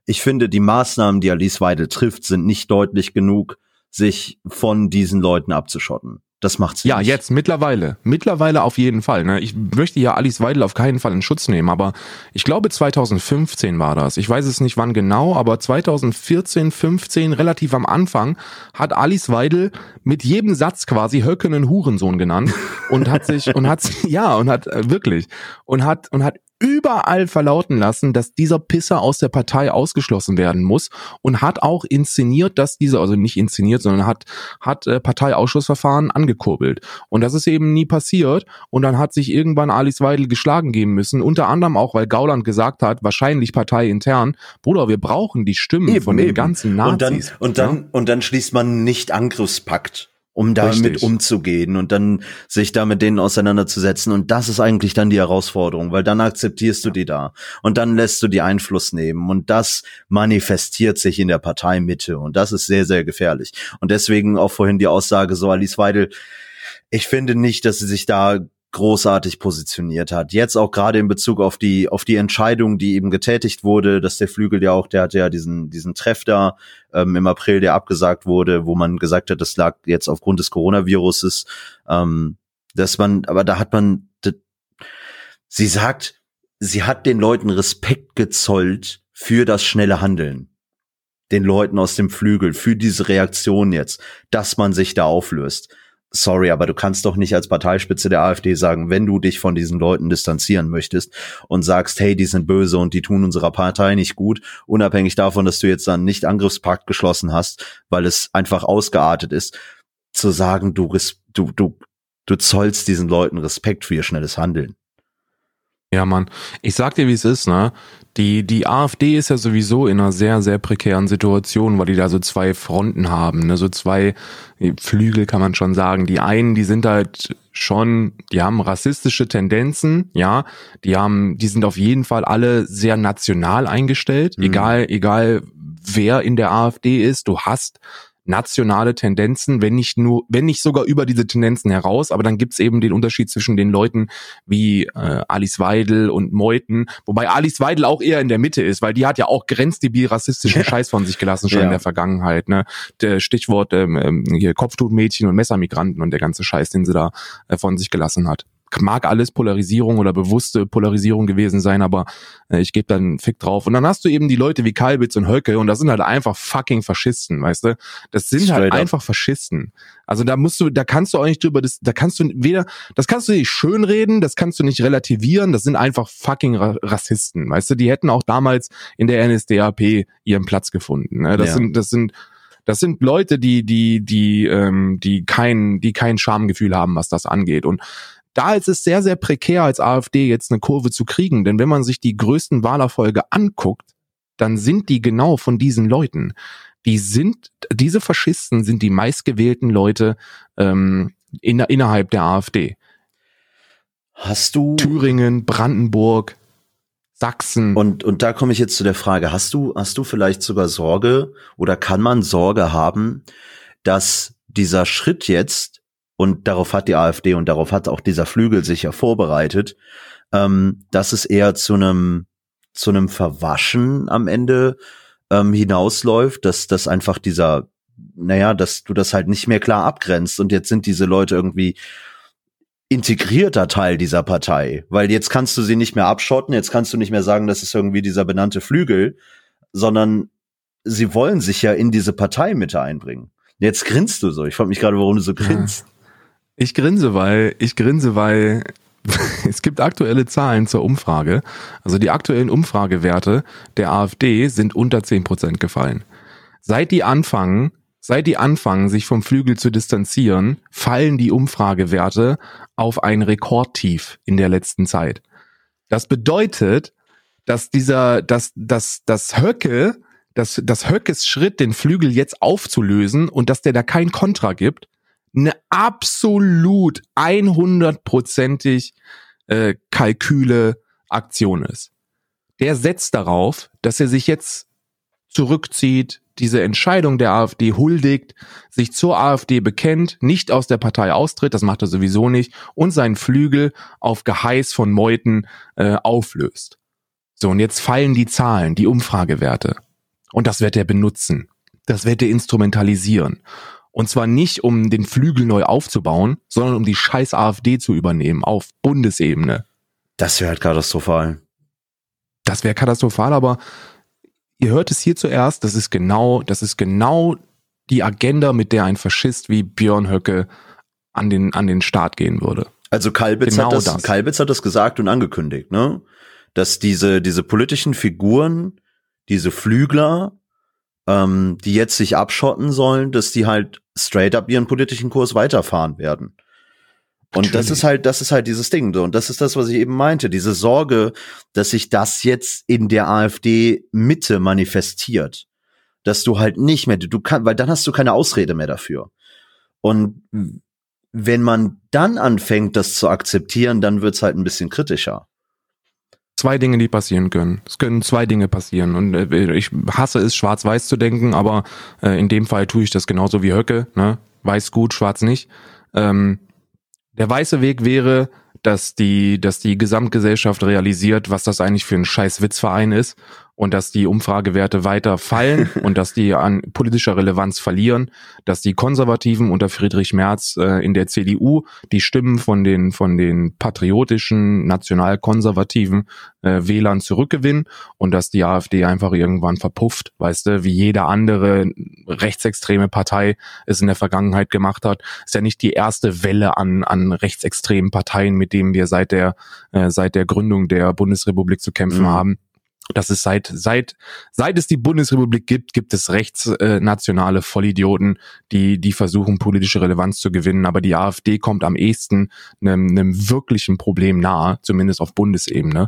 Ich finde, die Maßnahmen, die Alice Weidel trifft, sind nicht deutlich genug, sich von diesen Leuten abzuschotten. Das macht's Ja, nicht. jetzt mittlerweile. Mittlerweile auf jeden Fall. Ne? Ich möchte ja Alice Weidel auf keinen Fall in Schutz nehmen, aber ich glaube 2015 war das. Ich weiß es nicht wann genau, aber 2014, 15, relativ am Anfang, hat Alice Weidel mit jedem Satz quasi Höckenen Hurensohn genannt und hat sich und hat ja und hat äh, wirklich und hat und hat überall verlauten lassen, dass dieser Pisser aus der Partei ausgeschlossen werden muss und hat auch inszeniert, dass dieser, also nicht inszeniert, sondern hat, hat äh, Parteiausschussverfahren angekurbelt. Und das ist eben nie passiert. Und dann hat sich irgendwann Alice Weidel geschlagen geben müssen, unter anderem auch, weil Gauland gesagt hat, wahrscheinlich parteiintern, Bruder, wir brauchen die Stimmen eben, von den eben. ganzen Nazis. Und dann, und dann, und dann schließt man nicht Angriffspakt um damit umzugehen und dann sich da mit denen auseinanderzusetzen. Und das ist eigentlich dann die Herausforderung, weil dann akzeptierst du die da und dann lässt du die Einfluss nehmen und das manifestiert sich in der Parteimitte und das ist sehr, sehr gefährlich. Und deswegen auch vorhin die Aussage so, Alice Weidel, ich finde nicht, dass sie sich da großartig positioniert hat. Jetzt auch gerade in Bezug auf die auf die Entscheidung, die eben getätigt wurde, dass der Flügel ja auch, der hat ja diesen diesen Treff da ähm, im April, der abgesagt wurde, wo man gesagt hat, das lag jetzt aufgrund des Coronaviruses, ähm, dass man, aber da hat man, sie sagt, sie hat den Leuten Respekt gezollt für das schnelle Handeln. Den Leuten aus dem Flügel für diese Reaktion jetzt, dass man sich da auflöst sorry, aber du kannst doch nicht als Parteispitze der AfD sagen, wenn du dich von diesen Leuten distanzieren möchtest und sagst, hey, die sind böse und die tun unserer Partei nicht gut, unabhängig davon, dass du jetzt dann nicht Angriffspakt geschlossen hast, weil es einfach ausgeartet ist, zu sagen, du, du, du, du zollst diesen Leuten Respekt für ihr schnelles Handeln. Ja, Mann. Ich sag dir, wie es ist, ne? Die, die AfD ist ja sowieso in einer sehr, sehr prekären Situation, weil die da so zwei Fronten haben, ne? So zwei Flügel kann man schon sagen. Die einen, die sind halt schon, die haben rassistische Tendenzen, ja. Die haben, die sind auf jeden Fall alle sehr national eingestellt, mhm. egal, egal wer in der AfD ist. Du hast nationale Tendenzen, wenn nicht nur, wenn nicht sogar über diese Tendenzen heraus, aber dann gibt's eben den Unterschied zwischen den Leuten wie äh, Alice Weidel und Meuthen, wobei Alice Weidel auch eher in der Mitte ist, weil die hat ja auch grenzdebil rassistischen Scheiß von sich gelassen schon ja. in der Vergangenheit. Ne? Der Stichwort ähm, ähm, hier Kopftuchmädchen und Messermigranten und der ganze Scheiß, den sie da äh, von sich gelassen hat mag alles Polarisierung oder bewusste Polarisierung gewesen sein, aber äh, ich gebe dann einen Fick drauf. Und dann hast du eben die Leute wie Kalbitz und Höcke und das sind halt einfach fucking Faschisten, weißt du? Das sind Straight halt up. einfach Faschisten. Also da musst du, da kannst du auch nicht drüber, das, da kannst du weder, das kannst du nicht schönreden, das kannst du nicht relativieren, das sind einfach fucking Rassisten, weißt du? Die hätten auch damals in der NSDAP ihren Platz gefunden. Ne? Das ja. sind, das sind das sind Leute, die, die, die, ähm, die kein, die kein Schamgefühl haben, was das angeht. Und da ist es sehr, sehr prekär als AfD jetzt eine Kurve zu kriegen, denn wenn man sich die größten Wahlerfolge anguckt, dann sind die genau von diesen Leuten. Die sind, diese Faschisten sind die meistgewählten Leute ähm, in, innerhalb der AfD. Hast du Thüringen, Brandenburg, Sachsen. Und, und da komme ich jetzt zu der Frage, hast du, hast du vielleicht sogar Sorge oder kann man Sorge haben, dass dieser Schritt jetzt und darauf hat die AfD und darauf hat auch dieser Flügel sich ja vorbereitet, ähm, dass es eher zu einem zu einem Verwaschen am Ende ähm, hinausläuft, dass dass einfach dieser, naja, dass du das halt nicht mehr klar abgrenzt und jetzt sind diese Leute irgendwie integrierter Teil dieser Partei, weil jetzt kannst du sie nicht mehr abschotten, jetzt kannst du nicht mehr sagen, das ist irgendwie dieser benannte Flügel, sondern sie wollen sich ja in diese Partei mit einbringen. Jetzt grinst du so. Ich frage mich gerade, warum du so grinst. Ich grinse, weil, ich grinse, weil es gibt aktuelle Zahlen zur Umfrage. Also die aktuellen Umfragewerte der AfD sind unter zehn Prozent gefallen. Seit die anfangen, seit die anfangen, sich vom Flügel zu distanzieren, fallen die Umfragewerte auf ein Rekordtief in der letzten Zeit. Das bedeutet, dass dieser, dass, dass, dass Höcke, dass, dass Höckes Schritt, den Flügel jetzt aufzulösen und dass der da kein Kontra gibt, eine absolut 100%ig äh, Kalküle Aktion ist. Der setzt darauf, dass er sich jetzt zurückzieht, diese Entscheidung der AfD huldigt, sich zur AfD bekennt, nicht aus der Partei austritt, das macht er sowieso nicht, und seinen Flügel auf Geheiß von Meuten äh, auflöst. So, und jetzt fallen die Zahlen, die Umfragewerte. Und das wird er benutzen. Das wird er instrumentalisieren. Und zwar nicht, um den Flügel neu aufzubauen, sondern um die scheiß AfD zu übernehmen auf Bundesebene. Das wäre halt katastrophal. Das wäre katastrophal, aber ihr hört es hier zuerst, das ist genau, das ist genau die Agenda, mit der ein Faschist wie Björn Höcke an den, an den Start gehen würde. Also Kalbitz, genau hat das, das. Kalbitz hat das gesagt und angekündigt, ne? Dass diese, diese politischen Figuren, diese Flügler, ähm, die jetzt sich abschotten sollen, dass die halt straight up ihren politischen Kurs weiterfahren werden. Und Natürlich. das ist halt, das ist halt dieses Ding. Und das ist das, was ich eben meinte. Diese Sorge, dass sich das jetzt in der AfD Mitte manifestiert. Dass du halt nicht mehr, du kannst, weil dann hast du keine Ausrede mehr dafür. Und wenn man dann anfängt, das zu akzeptieren, dann wird's halt ein bisschen kritischer. Zwei Dinge, die passieren können. Es können zwei Dinge passieren. Und äh, ich hasse es, schwarz-weiß zu denken, aber äh, in dem Fall tue ich das genauso wie Höcke. Ne? Weiß gut, schwarz nicht. Ähm, der weiße Weg wäre, dass die, dass die Gesamtgesellschaft realisiert, was das eigentlich für ein scheiß Witzverein ist und dass die Umfragewerte weiter fallen und dass die an politischer Relevanz verlieren, dass die Konservativen unter Friedrich Merz äh, in der CDU die Stimmen von den von den patriotischen nationalkonservativen äh, Wählern zurückgewinnen und dass die AfD einfach irgendwann verpufft, weißt du, wie jede andere rechtsextreme Partei es in der Vergangenheit gemacht hat. Ist ja nicht die erste Welle an an rechtsextremen Parteien, mit denen wir seit der äh, seit der Gründung der Bundesrepublik zu kämpfen mhm. haben das ist seit, seit, seit es die Bundesrepublik gibt, gibt es rechtsnationale Vollidioten, die, die versuchen, politische Relevanz zu gewinnen. Aber die AfD kommt am ehesten einem, einem wirklichen Problem nahe, zumindest auf Bundesebene.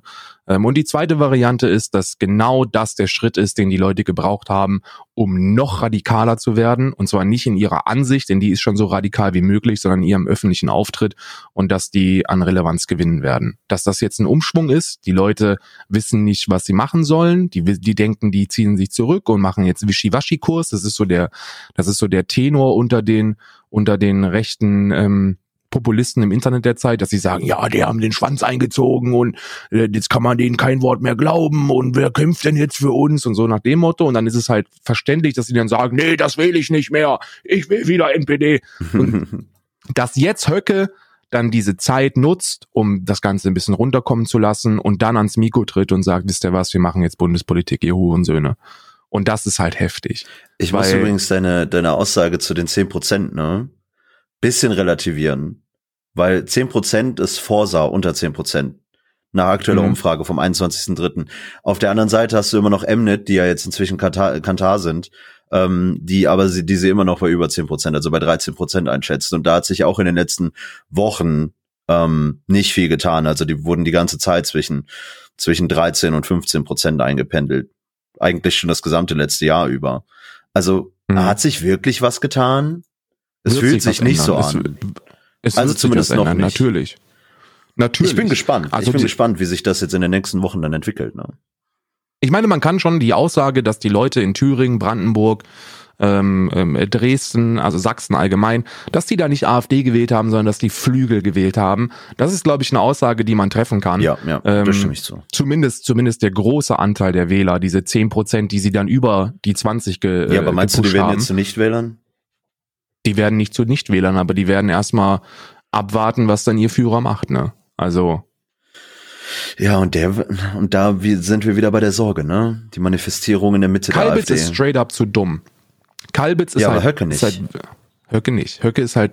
Ähm, und die zweite Variante ist, dass genau das der Schritt ist, den die Leute gebraucht haben, um noch radikaler zu werden. Und zwar nicht in ihrer Ansicht, denn die ist schon so radikal wie möglich, sondern in ihrem öffentlichen Auftritt und dass die an Relevanz gewinnen werden. Dass das jetzt ein Umschwung ist, die Leute wissen nicht, was sie machen sollen, die, die denken, die ziehen sich zurück und machen jetzt Wischiwaschi-Kurs. Das ist so der, das ist so der Tenor unter den, unter den rechten ähm, Populisten im Internet der Zeit, dass sie sagen, ja, die haben den Schwanz eingezogen und äh, jetzt kann man denen kein Wort mehr glauben und wer kämpft denn jetzt für uns und so nach dem Motto und dann ist es halt verständlich, dass sie dann sagen, nee, das will ich nicht mehr, ich will wieder NPD. Und dass jetzt Höcke dann diese Zeit nutzt, um das Ganze ein bisschen runterkommen zu lassen und dann ans Mikro tritt und sagt, wisst ihr was, wir machen jetzt Bundespolitik, ihr Hurensöhne. Und das ist halt heftig. Ich muss übrigens deine, deine Aussage zu den zehn Prozent, ne? bisschen relativieren, weil zehn Prozent ist Forsa unter zehn Prozent nach aktueller mhm. Umfrage vom 21.3. Auf der anderen Seite hast du immer noch Mnet, die ja jetzt inzwischen Kantar, Kantar sind, ähm, die aber sie, die sie immer noch bei über zehn Prozent, also bei 13 Prozent einschätzen. Und da hat sich auch in den letzten Wochen ähm, nicht viel getan. Also die wurden die ganze Zeit zwischen, zwischen 13 und 15 Prozent eingependelt. Eigentlich schon das gesamte letzte Jahr über. Also mhm. hat sich wirklich was getan? Es fühlt sich, sich nicht so an. Es, es also zumindest noch nicht. Natürlich. Natürlich. Ich bin gespannt. Also ich bin gespannt, wie sich das jetzt in den nächsten Wochen dann entwickelt. Ne? Ich meine, man kann schon die Aussage, dass die Leute in Thüringen, Brandenburg, ähm, ähm, Dresden, also Sachsen allgemein, dass die da nicht AfD gewählt haben, sondern dass die Flügel gewählt haben. Das ist, glaube ich, eine Aussage, die man treffen kann. Ja, ja, ähm, das stimme ich zu. Zumindest, zumindest der große Anteil der Wähler, diese zehn Prozent, die sie dann über die 20 ge Ja, aber meinst du, die werden jetzt zu Nichtwählern? die werden nicht zu Nichtwählern, aber die werden erstmal abwarten, was dann ihr Führer macht, ne? Also. Ja, und der, und da sind wir wieder bei der Sorge, ne? Die Manifestierung in der Mitte Kalbitz der AfD. ist straight up zu dumm. Kalbitz ist ja, halt. aber Höcke nicht. Halt, Höcke nicht. Höcke ist halt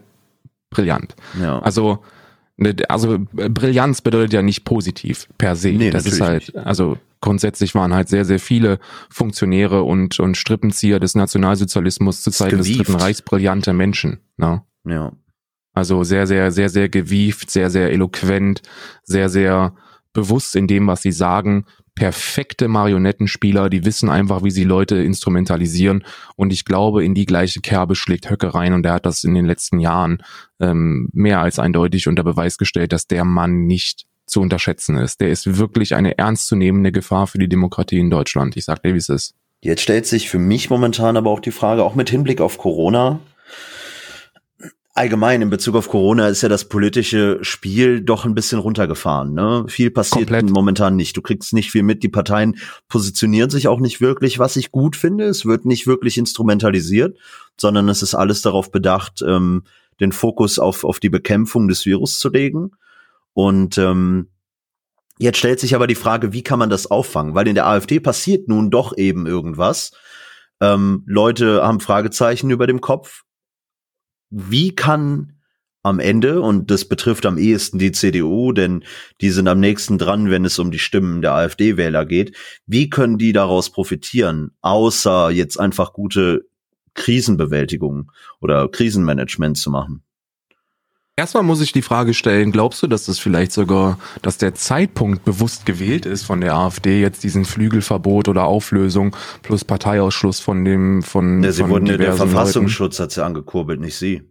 brillant. Ja. Also, Ne, also Brillanz bedeutet ja nicht positiv per se. Nee, das ist halt, nicht. also grundsätzlich waren halt sehr, sehr viele Funktionäre und, und Strippenzieher des Nationalsozialismus zu Zeiten des Dritten Reichs brillante Menschen. Ne? Ja. Also sehr, sehr, sehr, sehr gewieft, sehr, sehr eloquent, sehr, sehr bewusst in dem, was sie sagen. Perfekte Marionettenspieler, die wissen einfach, wie sie Leute instrumentalisieren. Und ich glaube, in die gleiche Kerbe schlägt Höcke rein. Und er hat das in den letzten Jahren ähm, mehr als eindeutig unter Beweis gestellt, dass der Mann nicht zu unterschätzen ist. Der ist wirklich eine ernstzunehmende Gefahr für die Demokratie in Deutschland. Ich sag dir, wie es ist. Jetzt stellt sich für mich momentan aber auch die Frage, auch mit Hinblick auf Corona, allgemein in Bezug auf Corona ist ja das politische Spiel doch ein bisschen runtergefahren. Ne? Viel passiert Komplett. momentan nicht. Du kriegst nicht viel mit. Die Parteien positionieren sich auch nicht wirklich, was ich gut finde. Es wird nicht wirklich instrumentalisiert, sondern es ist alles darauf bedacht, ähm, den Fokus auf, auf die Bekämpfung des Virus zu legen. Und ähm, jetzt stellt sich aber die Frage, wie kann man das auffangen? Weil in der AfD passiert nun doch eben irgendwas. Ähm, Leute haben Fragezeichen über dem Kopf wie kann am Ende, und das betrifft am ehesten die CDU, denn die sind am nächsten dran, wenn es um die Stimmen der AfD-Wähler geht, wie können die daraus profitieren, außer jetzt einfach gute Krisenbewältigung oder Krisenmanagement zu machen? Erstmal muss ich die Frage stellen, glaubst du, dass das vielleicht sogar, dass der Zeitpunkt bewusst gewählt ist von der AfD, jetzt diesen Flügelverbot oder Auflösung plus Parteiausschluss von dem, von, ja, sie von wurden, der Verfassungsschutz hat sie angekurbelt, nicht sie.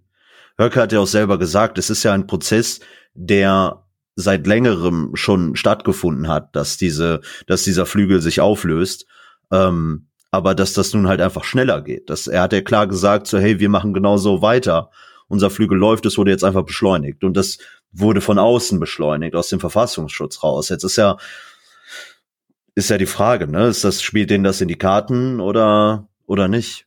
Höcke hat ja auch selber gesagt, es ist ja ein Prozess, der seit längerem schon stattgefunden hat, dass diese, dass dieser Flügel sich auflöst. Ähm, aber dass das nun halt einfach schneller geht. Das, er hat ja klar gesagt, so, hey, wir machen genauso weiter unser Flügel läuft, es wurde jetzt einfach beschleunigt. Und das wurde von außen beschleunigt, aus dem Verfassungsschutz raus. Jetzt ist ja, ist ja die Frage, ne? Ist das, spielt denen das in die Karten oder, oder nicht?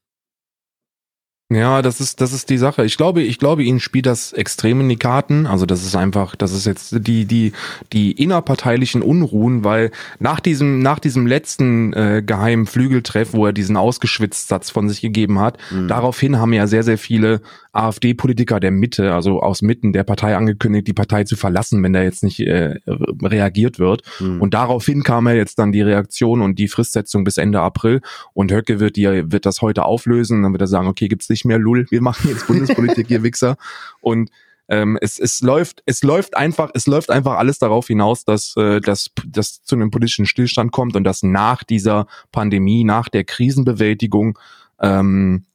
Ja, das ist, das ist die Sache. Ich glaube, ich glaube, ihnen spielt das extrem in die Karten. Also das ist einfach, das ist jetzt die, die, die innerparteilichen Unruhen, weil nach diesem, nach diesem letzten äh, geheimen Flügeltreff, wo er diesen ausgeschwitzt Satz von sich gegeben hat, mhm. daraufhin haben ja sehr, sehr viele AfD-Politiker der Mitte, also aus Mitten der Partei angekündigt, die Partei zu verlassen, wenn da jetzt nicht äh, reagiert wird. Mhm. Und daraufhin kam ja jetzt dann die Reaktion und die Fristsetzung bis Ende April. Und Höcke wird die, wird das heute auflösen. Dann wird er sagen, okay, gibt's nicht mehr Lull, wir machen jetzt Bundespolitik, ihr Wichser. Und ähm, es, es läuft, es läuft einfach, es läuft einfach alles darauf hinaus, dass, äh, dass, dass zu einem politischen Stillstand kommt und dass nach dieser Pandemie, nach der Krisenbewältigung ähm, äh,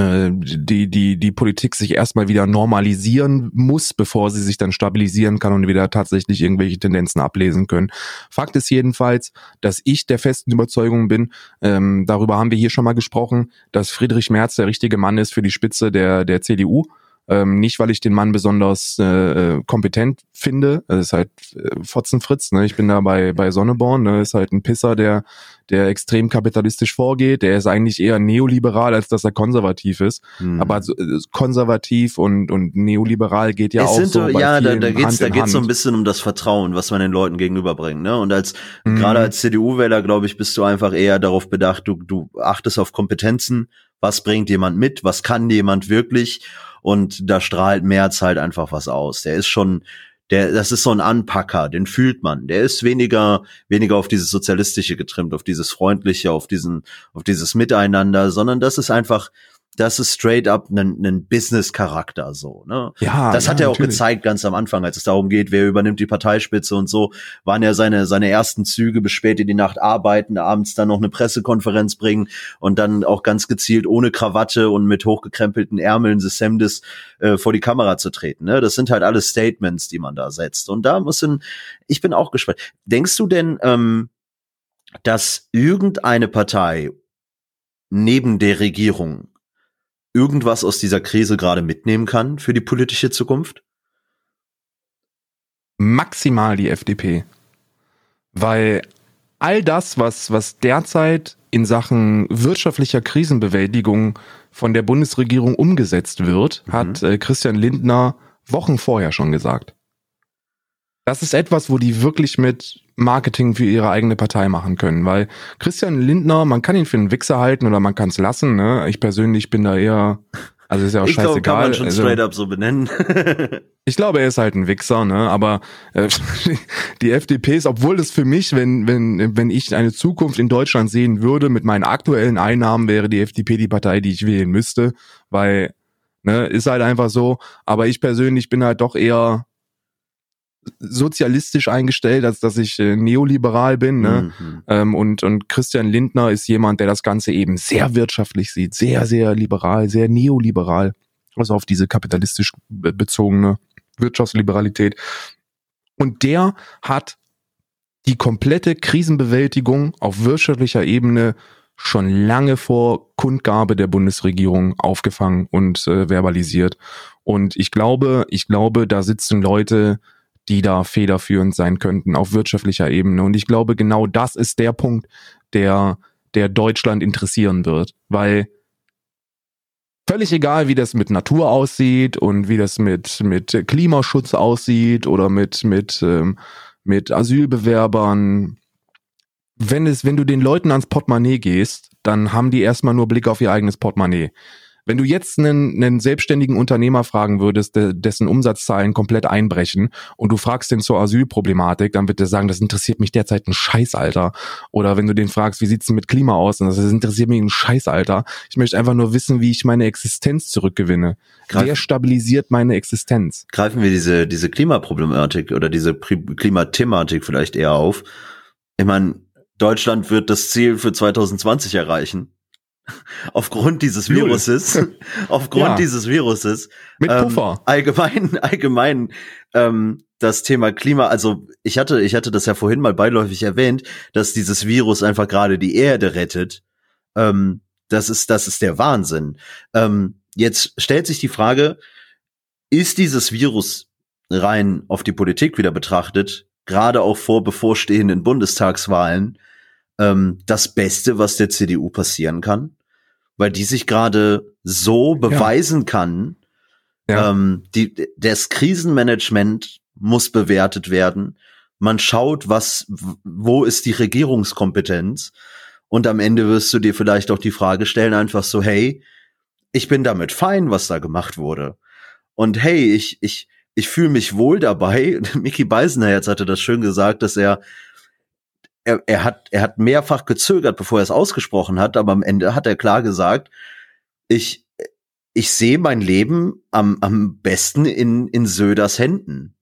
die, die, die Politik sich erstmal wieder normalisieren muss, bevor sie sich dann stabilisieren kann und wieder tatsächlich irgendwelche Tendenzen ablesen können. Fakt ist jedenfalls, dass ich der festen Überzeugung bin, ähm, darüber haben wir hier schon mal gesprochen, dass Friedrich Merz der richtige Mann ist für die Spitze der, der CDU. Ähm, nicht, weil ich den Mann besonders äh, äh kompetent finde. Das ist halt äh, Fotzenfritz. Ne? Ich bin da bei, bei Sonneborn. Ne? Ist halt ein Pisser, der, der extrem kapitalistisch vorgeht. Der ist eigentlich eher neoliberal, als dass er konservativ ist. Hm. Aber so, äh, konservativ und, und neoliberal geht ja es auch so. Bei ja, da, da geht's, da geht's so ein bisschen um das Vertrauen, was man den Leuten gegenüberbringt. Ne? Und als mhm. gerade als CDU-Wähler, glaube ich, bist du einfach eher darauf bedacht, du, du achtest auf Kompetenzen. Was bringt jemand mit? Was kann jemand wirklich? Und da strahlt Merz halt einfach was aus. Der ist schon, der, das ist so ein Anpacker, den fühlt man. Der ist weniger, weniger auf dieses Sozialistische getrimmt, auf dieses Freundliche, auf diesen, auf dieses Miteinander, sondern das ist einfach, das ist straight up ein, Business-Charakter so. Ne? Ja, das hat ja, er auch natürlich. gezeigt ganz am Anfang, als es darum geht, wer übernimmt die Parteispitze und so, waren ja seine seine ersten Züge bis spät in die Nacht arbeiten, abends dann noch eine Pressekonferenz bringen und dann auch ganz gezielt ohne Krawatte und mit hochgekrempelten Ärmeln des Hemdes äh, vor die Kamera zu treten. Ne? Das sind halt alles Statements, die man da setzt. Und da muss ein, ich bin auch gespannt. Denkst du denn, ähm, dass irgendeine Partei neben der Regierung irgendwas aus dieser Krise gerade mitnehmen kann für die politische Zukunft? Maximal die FDP. Weil all das, was, was derzeit in Sachen wirtschaftlicher Krisenbewältigung von der Bundesregierung umgesetzt wird, mhm. hat äh, Christian Lindner Wochen vorher schon gesagt. Das ist etwas, wo die wirklich mit Marketing für ihre eigene Partei machen können, weil Christian Lindner, man kann ihn für einen Wichser halten oder man kann es lassen. Ne? Ich persönlich bin da eher Also ist ja auch ich scheißegal. Glaub, kann man schon also, straight up so benennen. ich glaube, er ist halt ein Wichser, ne? Aber äh, die FDP ist, obwohl es für mich, wenn wenn wenn ich eine Zukunft in Deutschland sehen würde mit meinen aktuellen Einnahmen, wäre die FDP die Partei, die ich wählen müsste, weil ne ist halt einfach so. Aber ich persönlich bin halt doch eher sozialistisch eingestellt, als dass ich äh, neoliberal bin. Ne? Mhm. Ähm, und, und Christian Lindner ist jemand, der das Ganze eben sehr wirtschaftlich sieht, sehr, sehr liberal, sehr neoliberal, also auf diese kapitalistisch bezogene Wirtschaftsliberalität. Und der hat die komplette Krisenbewältigung auf wirtschaftlicher Ebene schon lange vor Kundgabe der Bundesregierung aufgefangen und äh, verbalisiert. Und ich glaube, ich glaube, da sitzen Leute, die da federführend sein könnten auf wirtschaftlicher Ebene. Und ich glaube, genau das ist der Punkt, der, der Deutschland interessieren wird, weil völlig egal, wie das mit Natur aussieht und wie das mit, mit Klimaschutz aussieht oder mit, mit, ähm, mit Asylbewerbern. Wenn es, wenn du den Leuten ans Portemonnaie gehst, dann haben die erstmal nur Blick auf ihr eigenes Portemonnaie. Wenn du jetzt einen, einen selbstständigen Unternehmer fragen würdest, de, dessen Umsatzzahlen komplett einbrechen und du fragst den zur Asylproblematik, dann wird er sagen, das interessiert mich derzeit ein Scheiß, Alter. Oder wenn du den fragst, wie sieht's denn mit Klima aus? Und das interessiert mich ein Scheiß, Alter. Ich möchte einfach nur wissen, wie ich meine Existenz zurückgewinne. Greif, Wer stabilisiert meine Existenz? Greifen wir diese, diese Klimaproblematik oder diese Klimathematik vielleicht eher auf. Ich meine, Deutschland wird das Ziel für 2020 erreichen aufgrund dieses Viruses, aufgrund ja. dieses Viruses, mit ähm, Puffer. Ähm, allgemein, allgemein ähm, das Thema Klima. Also ich hatte, ich hatte das ja vorhin mal beiläufig erwähnt, dass dieses Virus einfach gerade die Erde rettet. Ähm, das ist, das ist der Wahnsinn. Ähm, jetzt stellt sich die Frage: Ist dieses Virus rein auf die Politik wieder betrachtet, gerade auch vor bevorstehenden Bundestagswahlen? ähm, das Beste, was der CDU passieren kann, weil die sich gerade so beweisen ja. kann. Ja. Ähm, die, das Krisenmanagement muss bewertet werden. Man schaut, was, wo ist die Regierungskompetenz? Und am Ende wirst du dir vielleicht auch die Frage stellen, einfach so, hey, ich bin damit fein, was da gemacht wurde. Und hey, ich, ich, ich fühle mich wohl dabei. Mickey Beisenherz hatte das schön gesagt, dass er er, er, hat, er hat mehrfach gezögert, bevor er es ausgesprochen hat, aber am Ende hat er klar gesagt, ich, ich sehe mein Leben am, am besten in, in Söders Händen.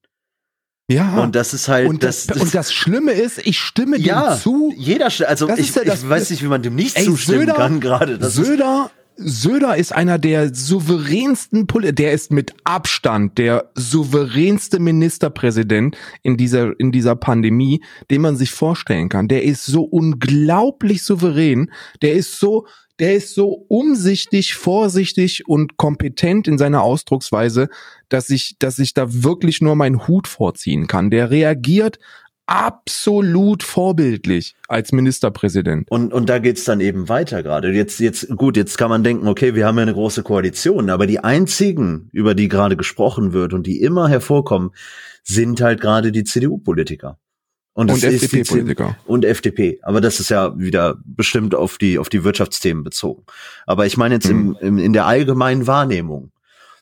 Ja. Und das ist halt. Und das, das, und das Schlimme ist, ich stimme ja, dem zu. Jeder, also ich, ja das, ich weiß nicht, wie man dem nicht ey, zustimmen Söder, kann gerade. Söder Söder ist einer der souveränsten, Pol der ist mit Abstand der souveränste Ministerpräsident in dieser, in dieser Pandemie, den man sich vorstellen kann. Der ist so unglaublich souverän, der ist so, der ist so umsichtig, vorsichtig und kompetent in seiner Ausdrucksweise, dass ich, dass ich da wirklich nur meinen Hut vorziehen kann. Der reagiert absolut vorbildlich als Ministerpräsident. Und, und da geht's dann eben weiter gerade. Jetzt, jetzt, gut, jetzt kann man denken, okay, wir haben ja eine große Koalition, aber die einzigen, über die gerade gesprochen wird und die immer hervorkommen, sind halt gerade die CDU-Politiker. Und, und FDP-Politiker. Und FDP. Aber das ist ja wieder bestimmt auf die, auf die Wirtschaftsthemen bezogen. Aber ich meine jetzt mhm. im, im, in der allgemeinen Wahrnehmung.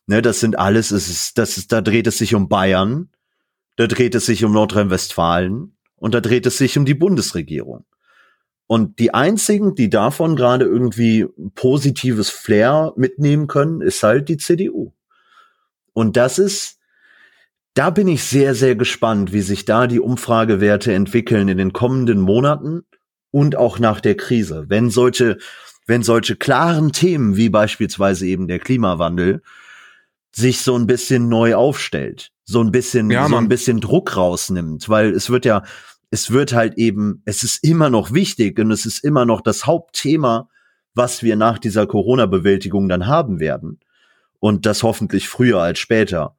Ne, das sind alles, es ist, das ist, da dreht es sich um Bayern, da dreht es sich um Nordrhein-Westfalen und da dreht es sich um die Bundesregierung. Und die einzigen, die davon gerade irgendwie positives Flair mitnehmen können, ist halt die CDU. Und das ist, da bin ich sehr, sehr gespannt, wie sich da die Umfragewerte entwickeln in den kommenden Monaten und auch nach der Krise. Wenn solche, wenn solche klaren Themen wie beispielsweise eben der Klimawandel sich so ein bisschen neu aufstellt so ein bisschen, ja, so ein bisschen Druck rausnimmt, weil es wird ja, es wird halt eben, es ist immer noch wichtig und es ist immer noch das Hauptthema, was wir nach dieser Corona-Bewältigung dann haben werden. Und das hoffentlich früher als später.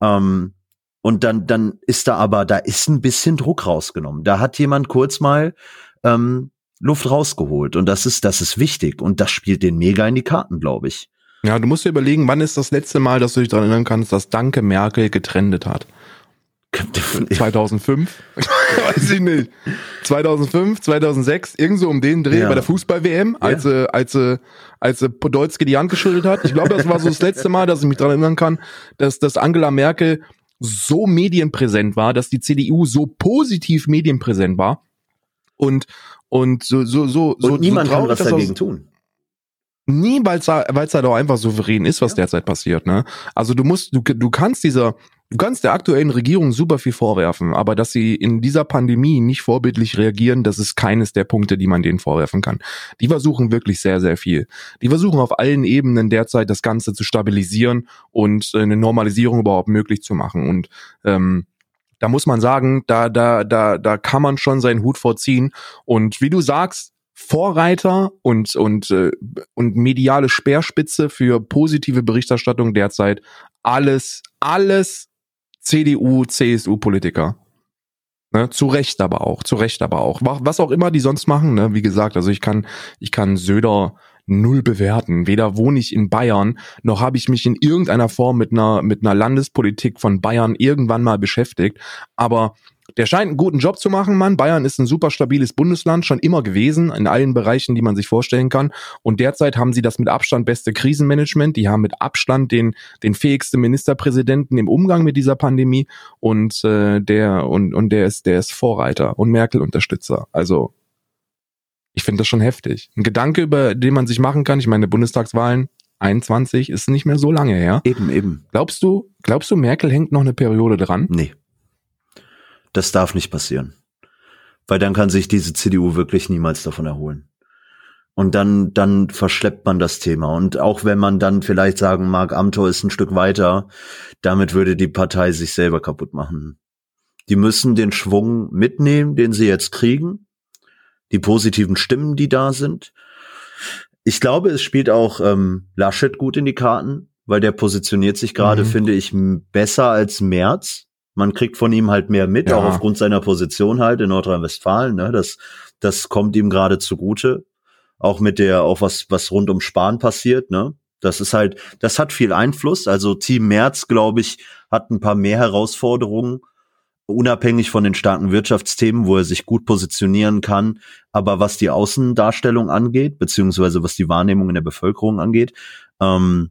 Ähm, und dann, dann ist da aber, da ist ein bisschen Druck rausgenommen. Da hat jemand kurz mal ähm, Luft rausgeholt. Und das ist, das ist wichtig. Und das spielt den mega in die Karten, glaube ich. Ja, du musst dir überlegen, wann ist das letzte Mal, dass du dich daran erinnern kannst, dass Danke Merkel getrendet hat? 2005? Weiß ich nicht. 2005, 2006, irgendwo um den Dreh ja. bei der Fußball-WM, als, ja. als, als, als Podolski die Hand geschüttelt hat. Ich glaube, das war so das letzte Mal, dass ich mich daran erinnern kann, dass, dass Angela Merkel so medienpräsent war, dass die CDU so positiv medienpräsent war und und so so so und so niemand so traurig, kann was dagegen tun. Nie, weil es halt auch einfach souverän ist, was ja. derzeit passiert. Ne? Also du musst, du, du kannst dieser, du kannst der aktuellen Regierung super viel vorwerfen, aber dass sie in dieser Pandemie nicht vorbildlich reagieren, das ist keines der Punkte, die man denen vorwerfen kann. Die versuchen wirklich sehr, sehr viel. Die versuchen auf allen Ebenen derzeit das Ganze zu stabilisieren und eine Normalisierung überhaupt möglich zu machen. Und ähm, da muss man sagen, da, da, da, da kann man schon seinen Hut vorziehen. Und wie du sagst, Vorreiter und, und, äh, und mediale Speerspitze für positive Berichterstattung derzeit alles, alles CDU, CSU-Politiker. Ne, zu Recht aber auch, zu Recht aber auch. Was auch immer die sonst machen, ne, wie gesagt, also ich kann, ich kann Söder null bewerten. Weder wohne ich in Bayern, noch habe ich mich in irgendeiner Form mit einer, mit einer Landespolitik von Bayern irgendwann mal beschäftigt. Aber der scheint einen guten Job zu machen, Mann. Bayern ist ein super stabiles Bundesland, schon immer gewesen, in allen Bereichen, die man sich vorstellen kann. Und derzeit haben sie das mit Abstand beste Krisenmanagement. Die haben mit Abstand den, den fähigsten Ministerpräsidenten im Umgang mit dieser Pandemie. Und äh, der, und, und der ist, der ist Vorreiter und Merkel-Unterstützer. Also, ich finde das schon heftig. Ein Gedanke, über den man sich machen kann. Ich meine, Bundestagswahlen 21 ist nicht mehr so lange her. Eben, eben. Glaubst du, glaubst du, Merkel hängt noch eine Periode dran? Nee. Das darf nicht passieren. Weil dann kann sich diese CDU wirklich niemals davon erholen. Und dann, dann verschleppt man das Thema. Und auch wenn man dann vielleicht sagen mag, Amtor ist ein Stück weiter, damit würde die Partei sich selber kaputt machen. Die müssen den Schwung mitnehmen, den sie jetzt kriegen. Die positiven Stimmen, die da sind. Ich glaube, es spielt auch ähm, Laschet gut in die Karten, weil der positioniert sich gerade, mhm. finde ich, besser als Merz. Man kriegt von ihm halt mehr mit, ja. auch aufgrund seiner Position halt in Nordrhein-Westfalen. Ne? Das, das kommt ihm gerade zugute. Auch mit der, auch was, was rund um Spahn passiert, ne? Das ist halt, das hat viel Einfluss. Also Team Merz, glaube ich, hat ein paar mehr Herausforderungen, unabhängig von den starken Wirtschaftsthemen, wo er sich gut positionieren kann. Aber was die Außendarstellung angeht, beziehungsweise was die Wahrnehmung in der Bevölkerung angeht, ähm,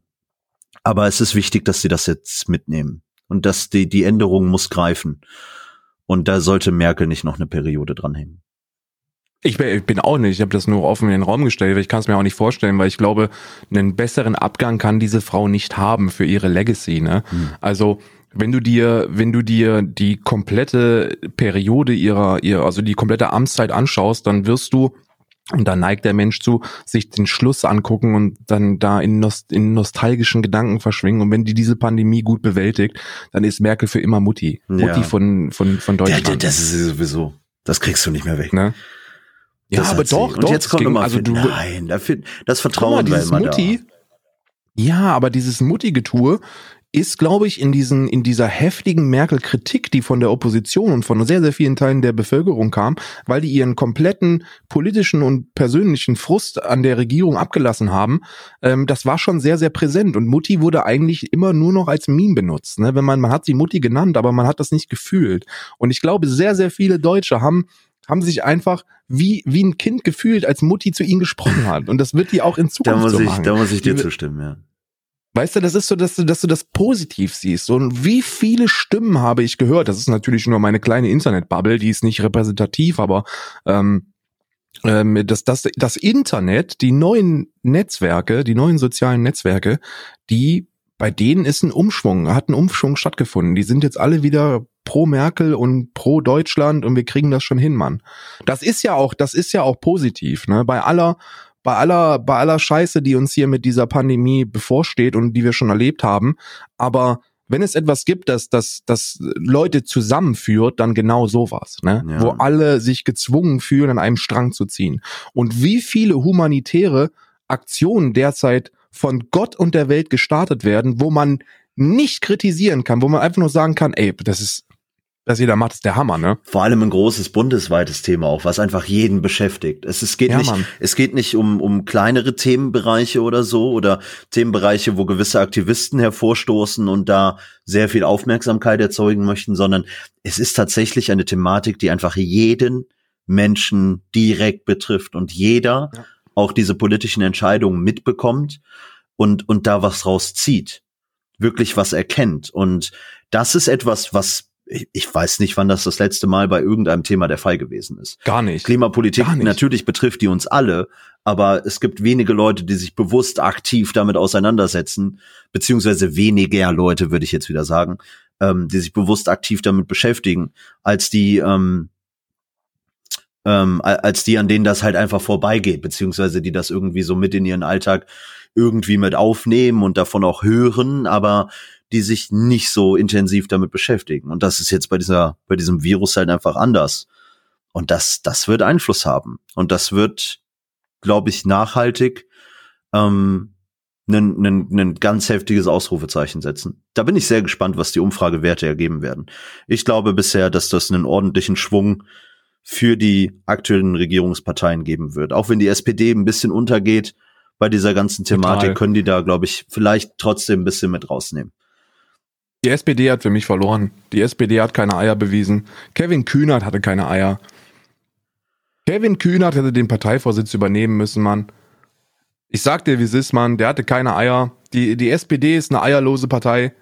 aber es ist wichtig, dass sie das jetzt mitnehmen und dass die, die Änderung muss greifen. Und da sollte Merkel nicht noch eine Periode dranhängen. Ich bin auch nicht, ich habe das nur offen in den Raum gestellt, weil ich kann es mir auch nicht vorstellen, weil ich glaube, einen besseren Abgang kann diese Frau nicht haben für ihre Legacy. Ne? Hm. Also wenn du dir, wenn du dir die komplette Periode ihrer, ihrer, also die komplette Amtszeit anschaust, dann wirst du und da neigt der Mensch zu, sich den Schluss angucken und dann da in, nost in nostalgischen Gedanken verschwingen. Und wenn die diese Pandemie gut bewältigt, dann ist Merkel für immer Mutti. Ja. Mutti von, von, von Deutschland. Ja, das ist sowieso. Das kriegst du nicht mehr weg. Ne? Ja, aber doch, Und doch. jetzt kommt mal, also du, nein, das Vertrauen mal, war immer Mutti, da. Ja, aber dieses Mutti-Getue ist, glaube ich, in diesen, in dieser heftigen Merkel-Kritik, die von der Opposition und von sehr, sehr vielen Teilen der Bevölkerung kam, weil die ihren kompletten politischen und persönlichen Frust an der Regierung abgelassen haben, ähm, das war schon sehr, sehr präsent. Und Mutti wurde eigentlich immer nur noch als Meme benutzt. Ne? Wenn man, man hat sie Mutti genannt, aber man hat das nicht gefühlt. Und ich glaube, sehr, sehr viele Deutsche haben haben sich einfach wie, wie ein Kind gefühlt, als Mutti zu ihnen gesprochen hat. Und das wird die auch in Zukunft da muss so ich, machen. Da muss ich dir zustimmen, ja. Weißt du, das ist so, dass du, dass du das positiv siehst. Und wie viele Stimmen habe ich gehört? Das ist natürlich nur meine kleine Internetbubble, die ist nicht repräsentativ, aber ähm, ähm, dass das, das Internet, die neuen Netzwerke, die neuen sozialen Netzwerke, die bei denen ist ein Umschwung, hat ein Umschwung stattgefunden. Die sind jetzt alle wieder pro Merkel und pro Deutschland und wir kriegen das schon hin, Mann. Das ist ja auch, das ist ja auch positiv, ne? Bei aller bei aller, bei aller Scheiße, die uns hier mit dieser Pandemie bevorsteht und die wir schon erlebt haben. Aber wenn es etwas gibt, das, das, das Leute zusammenführt, dann genau sowas, ne? Ja. Wo alle sich gezwungen fühlen, an einem Strang zu ziehen. Und wie viele humanitäre Aktionen derzeit von Gott und der Welt gestartet werden, wo man nicht kritisieren kann, wo man einfach nur sagen kann, ey, das ist das jeder macht, ist der Hammer, ne? Vor allem ein großes bundesweites Thema auch, was einfach jeden beschäftigt. Es, es geht ja, nicht, Mann. es geht nicht um, um kleinere Themenbereiche oder so oder Themenbereiche, wo gewisse Aktivisten hervorstoßen und da sehr viel Aufmerksamkeit erzeugen möchten, sondern es ist tatsächlich eine Thematik, die einfach jeden Menschen direkt betrifft und jeder ja. auch diese politischen Entscheidungen mitbekommt und, und da was rauszieht, wirklich was erkennt. Und das ist etwas, was ich weiß nicht, wann das das letzte Mal bei irgendeinem Thema der Fall gewesen ist. Gar nicht. Klimapolitik Gar nicht. natürlich betrifft die uns alle, aber es gibt wenige Leute, die sich bewusst aktiv damit auseinandersetzen, beziehungsweise weniger Leute, würde ich jetzt wieder sagen, ähm, die sich bewusst aktiv damit beschäftigen, als die, ähm, ähm, als die, an denen das halt einfach vorbeigeht, beziehungsweise die das irgendwie so mit in ihren Alltag irgendwie mit aufnehmen und davon auch hören, aber die sich nicht so intensiv damit beschäftigen. Und das ist jetzt bei dieser, bei diesem Virus halt einfach anders. Und das, das wird Einfluss haben. Und das wird, glaube ich, nachhaltig ähm, ein, ein, ein ganz heftiges Ausrufezeichen setzen. Da bin ich sehr gespannt, was die Umfragewerte ergeben werden. Ich glaube bisher, dass das einen ordentlichen Schwung für die aktuellen Regierungsparteien geben wird. Auch wenn die SPD ein bisschen untergeht bei dieser ganzen Thematik, Total. können die da, glaube ich, vielleicht trotzdem ein bisschen mit rausnehmen. Die SPD hat für mich verloren. Die SPD hat keine Eier bewiesen. Kevin Kühnert hatte keine Eier. Kevin Kühnert hätte den Parteivorsitz übernehmen müssen, Mann. Ich sag dir, wie es ist, Mann. Der hatte keine Eier. Die, die SPD ist eine eierlose Partei.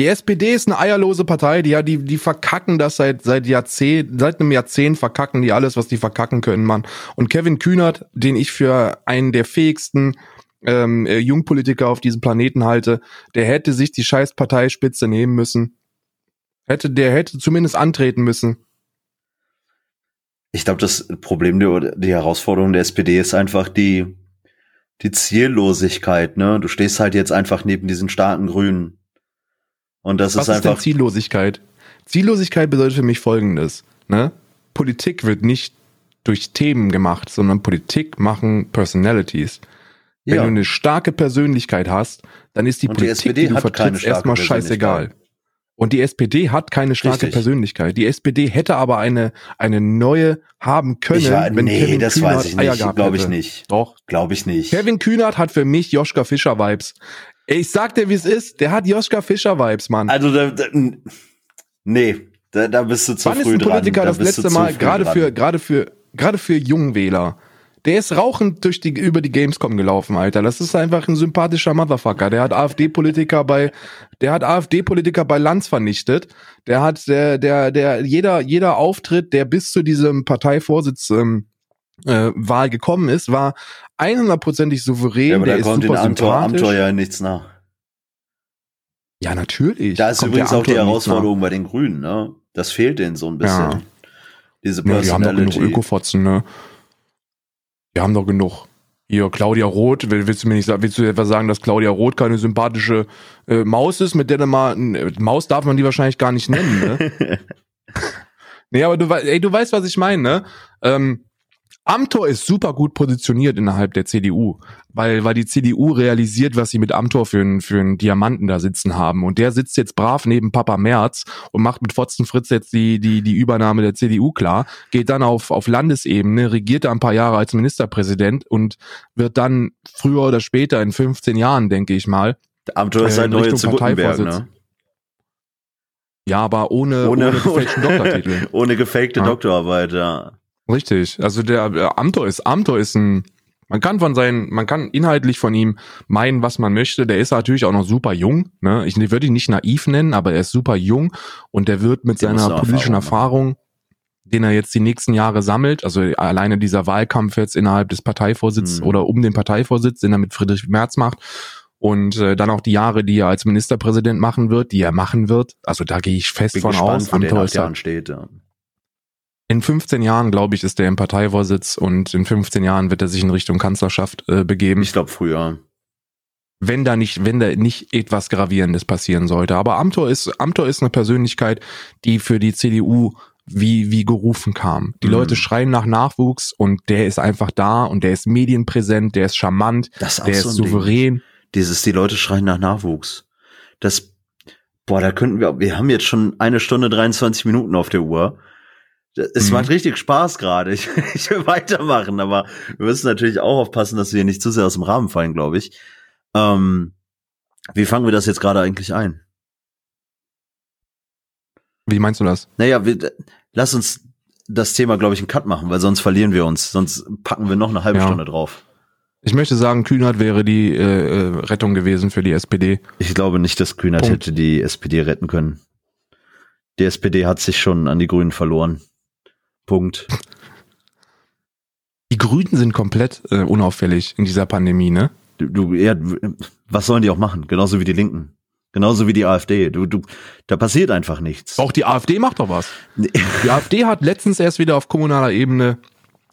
Die SPD ist eine eierlose Partei, die, die, die verkacken das seit, seit Jahrzehnt, seit einem Jahrzehnt verkacken die alles, was die verkacken können, Mann. Und Kevin Kühnert, den ich für einen der fähigsten ähm, äh, Jungpolitiker auf diesem Planeten halte, der hätte sich die scheiß Parteispitze nehmen müssen. Hätte, der hätte zumindest antreten müssen. Ich glaube, das Problem, die, die Herausforderung der SPD ist einfach die, die Ziellosigkeit, ne? Du stehst halt jetzt einfach neben diesen starken Grünen. Und das Was ist einfach. Ist denn Ziellosigkeit? Ziellosigkeit bedeutet für mich folgendes, ne? Politik wird nicht durch Themen gemacht, sondern Politik machen Personalities. Wenn ja. du eine starke Persönlichkeit hast, dann ist die und Politik, die, die du vertrittst, erstmal scheißegal. Und die SPD hat keine starke Richtig. Persönlichkeit. Die SPD hätte aber eine eine neue haben können, war, wenn nee, Kevin das Kühnert weiß ich Eier nicht, glaube ich nicht. Doch, glaube ich nicht. Kevin Kühnert hat für mich Joschka Fischer Vibes. Ich sag dir, wie es ist. Der hat Joschka Fischer Vibes, Mann. Also da, da, nee, da, da bist du zu Wann früh ist ein Politiker dran. das letzte Mal gerade für gerade für gerade für Jungwähler der ist rauchend durch die, über die Gamescom gelaufen, Alter. Das ist einfach ein sympathischer Motherfucker. Der hat AfD-Politiker bei, der hat AfD-Politiker bei Lanz vernichtet. Der hat, der, der, der, jeder, jeder Auftritt, der bis zu diesem Parteivorsitz, ähm, äh, Wahl gekommen ist, war 100%ig souverän. Ja, aber der da kommt den Amtor, Amtor ja nichts nach. Ja, natürlich. Da ist kommt übrigens auch die Herausforderung bei den Grünen, ne? Das fehlt denen so ein bisschen. Ja. Diese Personality. Ja, die haben doch genug Ökofotzen, ne? Wir haben doch genug. Hier, Claudia Roth, willst du mir nicht sagen, willst du etwa sagen, dass Claudia Roth keine sympathische äh, Maus ist, mit der du mal, äh, Maus darf man die wahrscheinlich gar nicht nennen, ne? nee, aber du, ey, du weißt, was ich meine, ne? Ähm, Amtor ist super gut positioniert innerhalb der CDU, weil, weil die CDU realisiert, was sie mit Amtor für einen, für einen Diamanten da sitzen haben. Und der sitzt jetzt brav neben Papa Merz und macht mit Fotzen Fritz jetzt die, die, die Übernahme der CDU klar, geht dann auf, auf Landesebene, regiert da ein paar Jahre als Ministerpräsident und wird dann früher oder später in 15 Jahren, denke ich mal, Amtor ist äh, ein neuer zu ne? Ja, aber ohne, ohne, ohne gefakten Doktortitel. ohne gefakte ja. Doktorarbeit, ja. Richtig. Also der, der Amtor ist, Amtor ist ein, man kann von seinen, man kann inhaltlich von ihm meinen, was man möchte. Der ist natürlich auch noch super jung. Ne? Ich würde ihn nicht naiv nennen, aber er ist super jung und der wird mit der seiner politischen Erfahrung, Erfahrung den er jetzt die nächsten Jahre sammelt, also alleine dieser Wahlkampf jetzt innerhalb des Parteivorsitzes mhm. oder um den Parteivorsitz, den er mit Friedrich Merz macht und äh, dann auch die Jahre, die er als Ministerpräsident machen wird, die er machen wird. Also da gehe ich fest Bin von gespannt, aus. Amtor ist steht, ja. In 15 Jahren, glaube ich, ist er im Parteivorsitz und in 15 Jahren wird er sich in Richtung Kanzlerschaft äh, begeben. Ich glaube früher. Wenn da nicht, wenn da nicht etwas Gravierendes passieren sollte. Aber Amtor ist, Amtor ist eine Persönlichkeit, die für die CDU wie, wie gerufen kam. Die mhm. Leute schreien nach Nachwuchs und der ist einfach da und der ist medienpräsent, der ist charmant, das ist der so ist souverän. Ding. Dieses, die Leute schreien nach Nachwuchs. Das Boah, da könnten wir, wir haben jetzt schon eine Stunde 23 Minuten auf der Uhr. Es mhm. macht richtig Spaß gerade. Ich, ich will weitermachen, aber wir müssen natürlich auch aufpassen, dass wir hier nicht zu sehr aus dem Rahmen fallen, glaube ich. Ähm, wie fangen wir das jetzt gerade eigentlich ein? Wie meinst du das? Naja, wir, lass uns das Thema, glaube ich, einen Cut machen, weil sonst verlieren wir uns. Sonst packen wir noch eine halbe ja. Stunde drauf. Ich möchte sagen, Kühnert wäre die äh, äh Rettung gewesen für die SPD. Ich glaube nicht, dass Kühnert Punkt. hätte die SPD retten können. Die SPD hat sich schon an die Grünen verloren. Punkt. Die Grünen sind komplett äh, unauffällig in dieser Pandemie, ne? Du, du, ja, was sollen die auch machen? Genauso wie die Linken. Genauso wie die AfD. Du, du, da passiert einfach nichts. Auch die AfD macht doch was. Die AfD hat letztens erst wieder auf kommunaler Ebene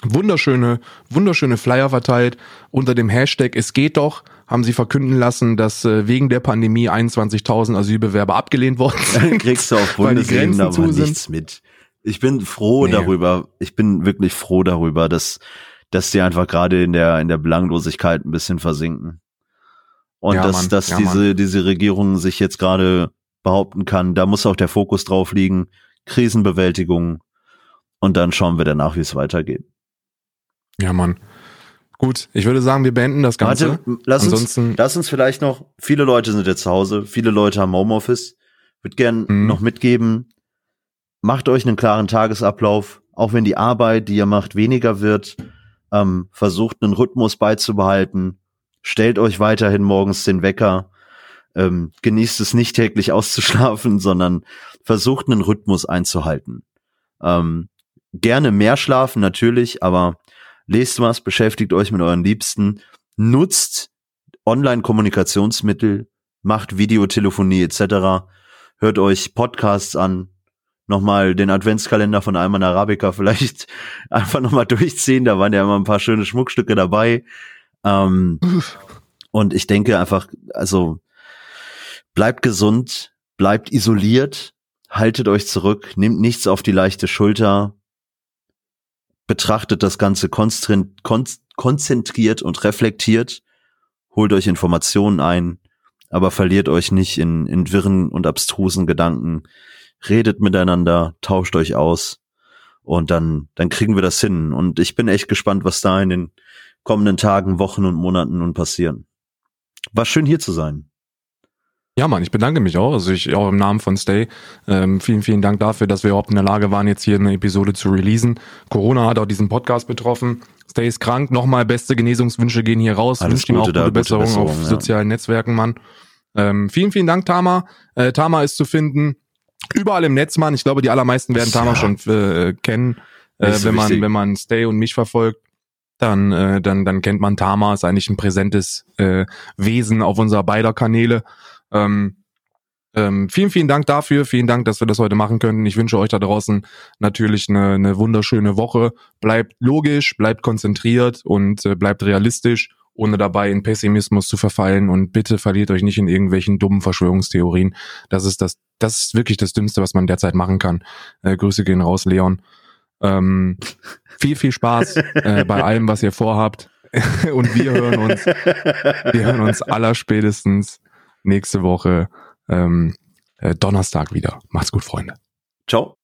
wunderschöne, wunderschöne Flyer verteilt unter dem Hashtag Es geht doch haben sie verkünden lassen, dass äh, wegen der Pandemie 21.000 Asylbewerber abgelehnt worden sind. Kriegst du auf Bundesebene aber nichts mit. Ich bin froh nee. darüber. Ich bin wirklich froh darüber, dass, dass die einfach gerade in der, in der Belanglosigkeit ein bisschen versinken. Und ja, dass, Mann. dass ja, diese, Mann. diese Regierung sich jetzt gerade behaupten kann, da muss auch der Fokus drauf liegen. Krisenbewältigung. Und dann schauen wir danach, wie es weitergeht. Ja, Mann. Gut, ich würde sagen, wir beenden das Ganze. Warte, lass Ansonsten uns, lass uns vielleicht noch, viele Leute sind jetzt zu Hause, viele Leute haben Homeoffice. Würde gern mhm. noch mitgeben, macht euch einen klaren Tagesablauf, auch wenn die Arbeit, die ihr macht, weniger wird. Ähm, versucht einen Rhythmus beizubehalten. Stellt euch weiterhin morgens den Wecker. Ähm, genießt es nicht täglich auszuschlafen, sondern versucht einen Rhythmus einzuhalten. Ähm, gerne mehr schlafen natürlich, aber lest was, beschäftigt euch mit euren Liebsten, nutzt Online-Kommunikationsmittel, macht Videotelefonie etc., hört euch Podcasts an, nochmal den Adventskalender von Alman Arabica vielleicht einfach nochmal durchziehen. Da waren ja immer ein paar schöne Schmuckstücke dabei. Ähm, und ich denke einfach, also bleibt gesund, bleibt isoliert, haltet euch zurück, nehmt nichts auf die leichte Schulter, betrachtet das Ganze konzentriert und reflektiert, holt euch Informationen ein, aber verliert euch nicht in, in wirren und abstrusen Gedanken, redet miteinander, tauscht euch aus und dann, dann kriegen wir das hin. Und ich bin echt gespannt, was da in den kommenden Tagen, Wochen und Monaten nun passieren. War schön hier zu sein. Ja, Mann, ich bedanke mich auch. Also ich auch im Namen von Stay. Ähm, vielen, vielen Dank dafür, dass wir überhaupt in der Lage waren, jetzt hier eine Episode zu releasen. Corona hat auch diesen Podcast betroffen. Stay ist krank. Nochmal beste Genesungswünsche gehen hier raus. Wünsche ihm auch gute, gute Besserung, Besserung auf ja. sozialen Netzwerken, Mann. Ähm, vielen, vielen Dank, Tama. Äh, Tama ist zu finden überall im Netz, Mann. Ich glaube, die allermeisten werden Tama ja. schon äh, kennen, äh, wenn man wenn man Stay und mich verfolgt. Dann, äh, dann, dann kennt man Tama, ist eigentlich ein präsentes äh, Wesen auf unserer beider Kanäle. Ähm, ähm, vielen, vielen Dank dafür. Vielen Dank, dass wir das heute machen können. Ich wünsche euch da draußen natürlich eine, eine wunderschöne Woche. Bleibt logisch, bleibt konzentriert und äh, bleibt realistisch ohne dabei in Pessimismus zu verfallen und bitte verliert euch nicht in irgendwelchen dummen Verschwörungstheorien. Das ist das, das ist wirklich das Dümmste, was man derzeit machen kann. Äh, Grüße gehen raus, Leon. Ähm, viel, viel Spaß äh, bei allem, was ihr vorhabt. und wir hören uns, wir hören uns allerspätestens nächste Woche ähm, äh, Donnerstag wieder. Macht's gut, Freunde. Ciao.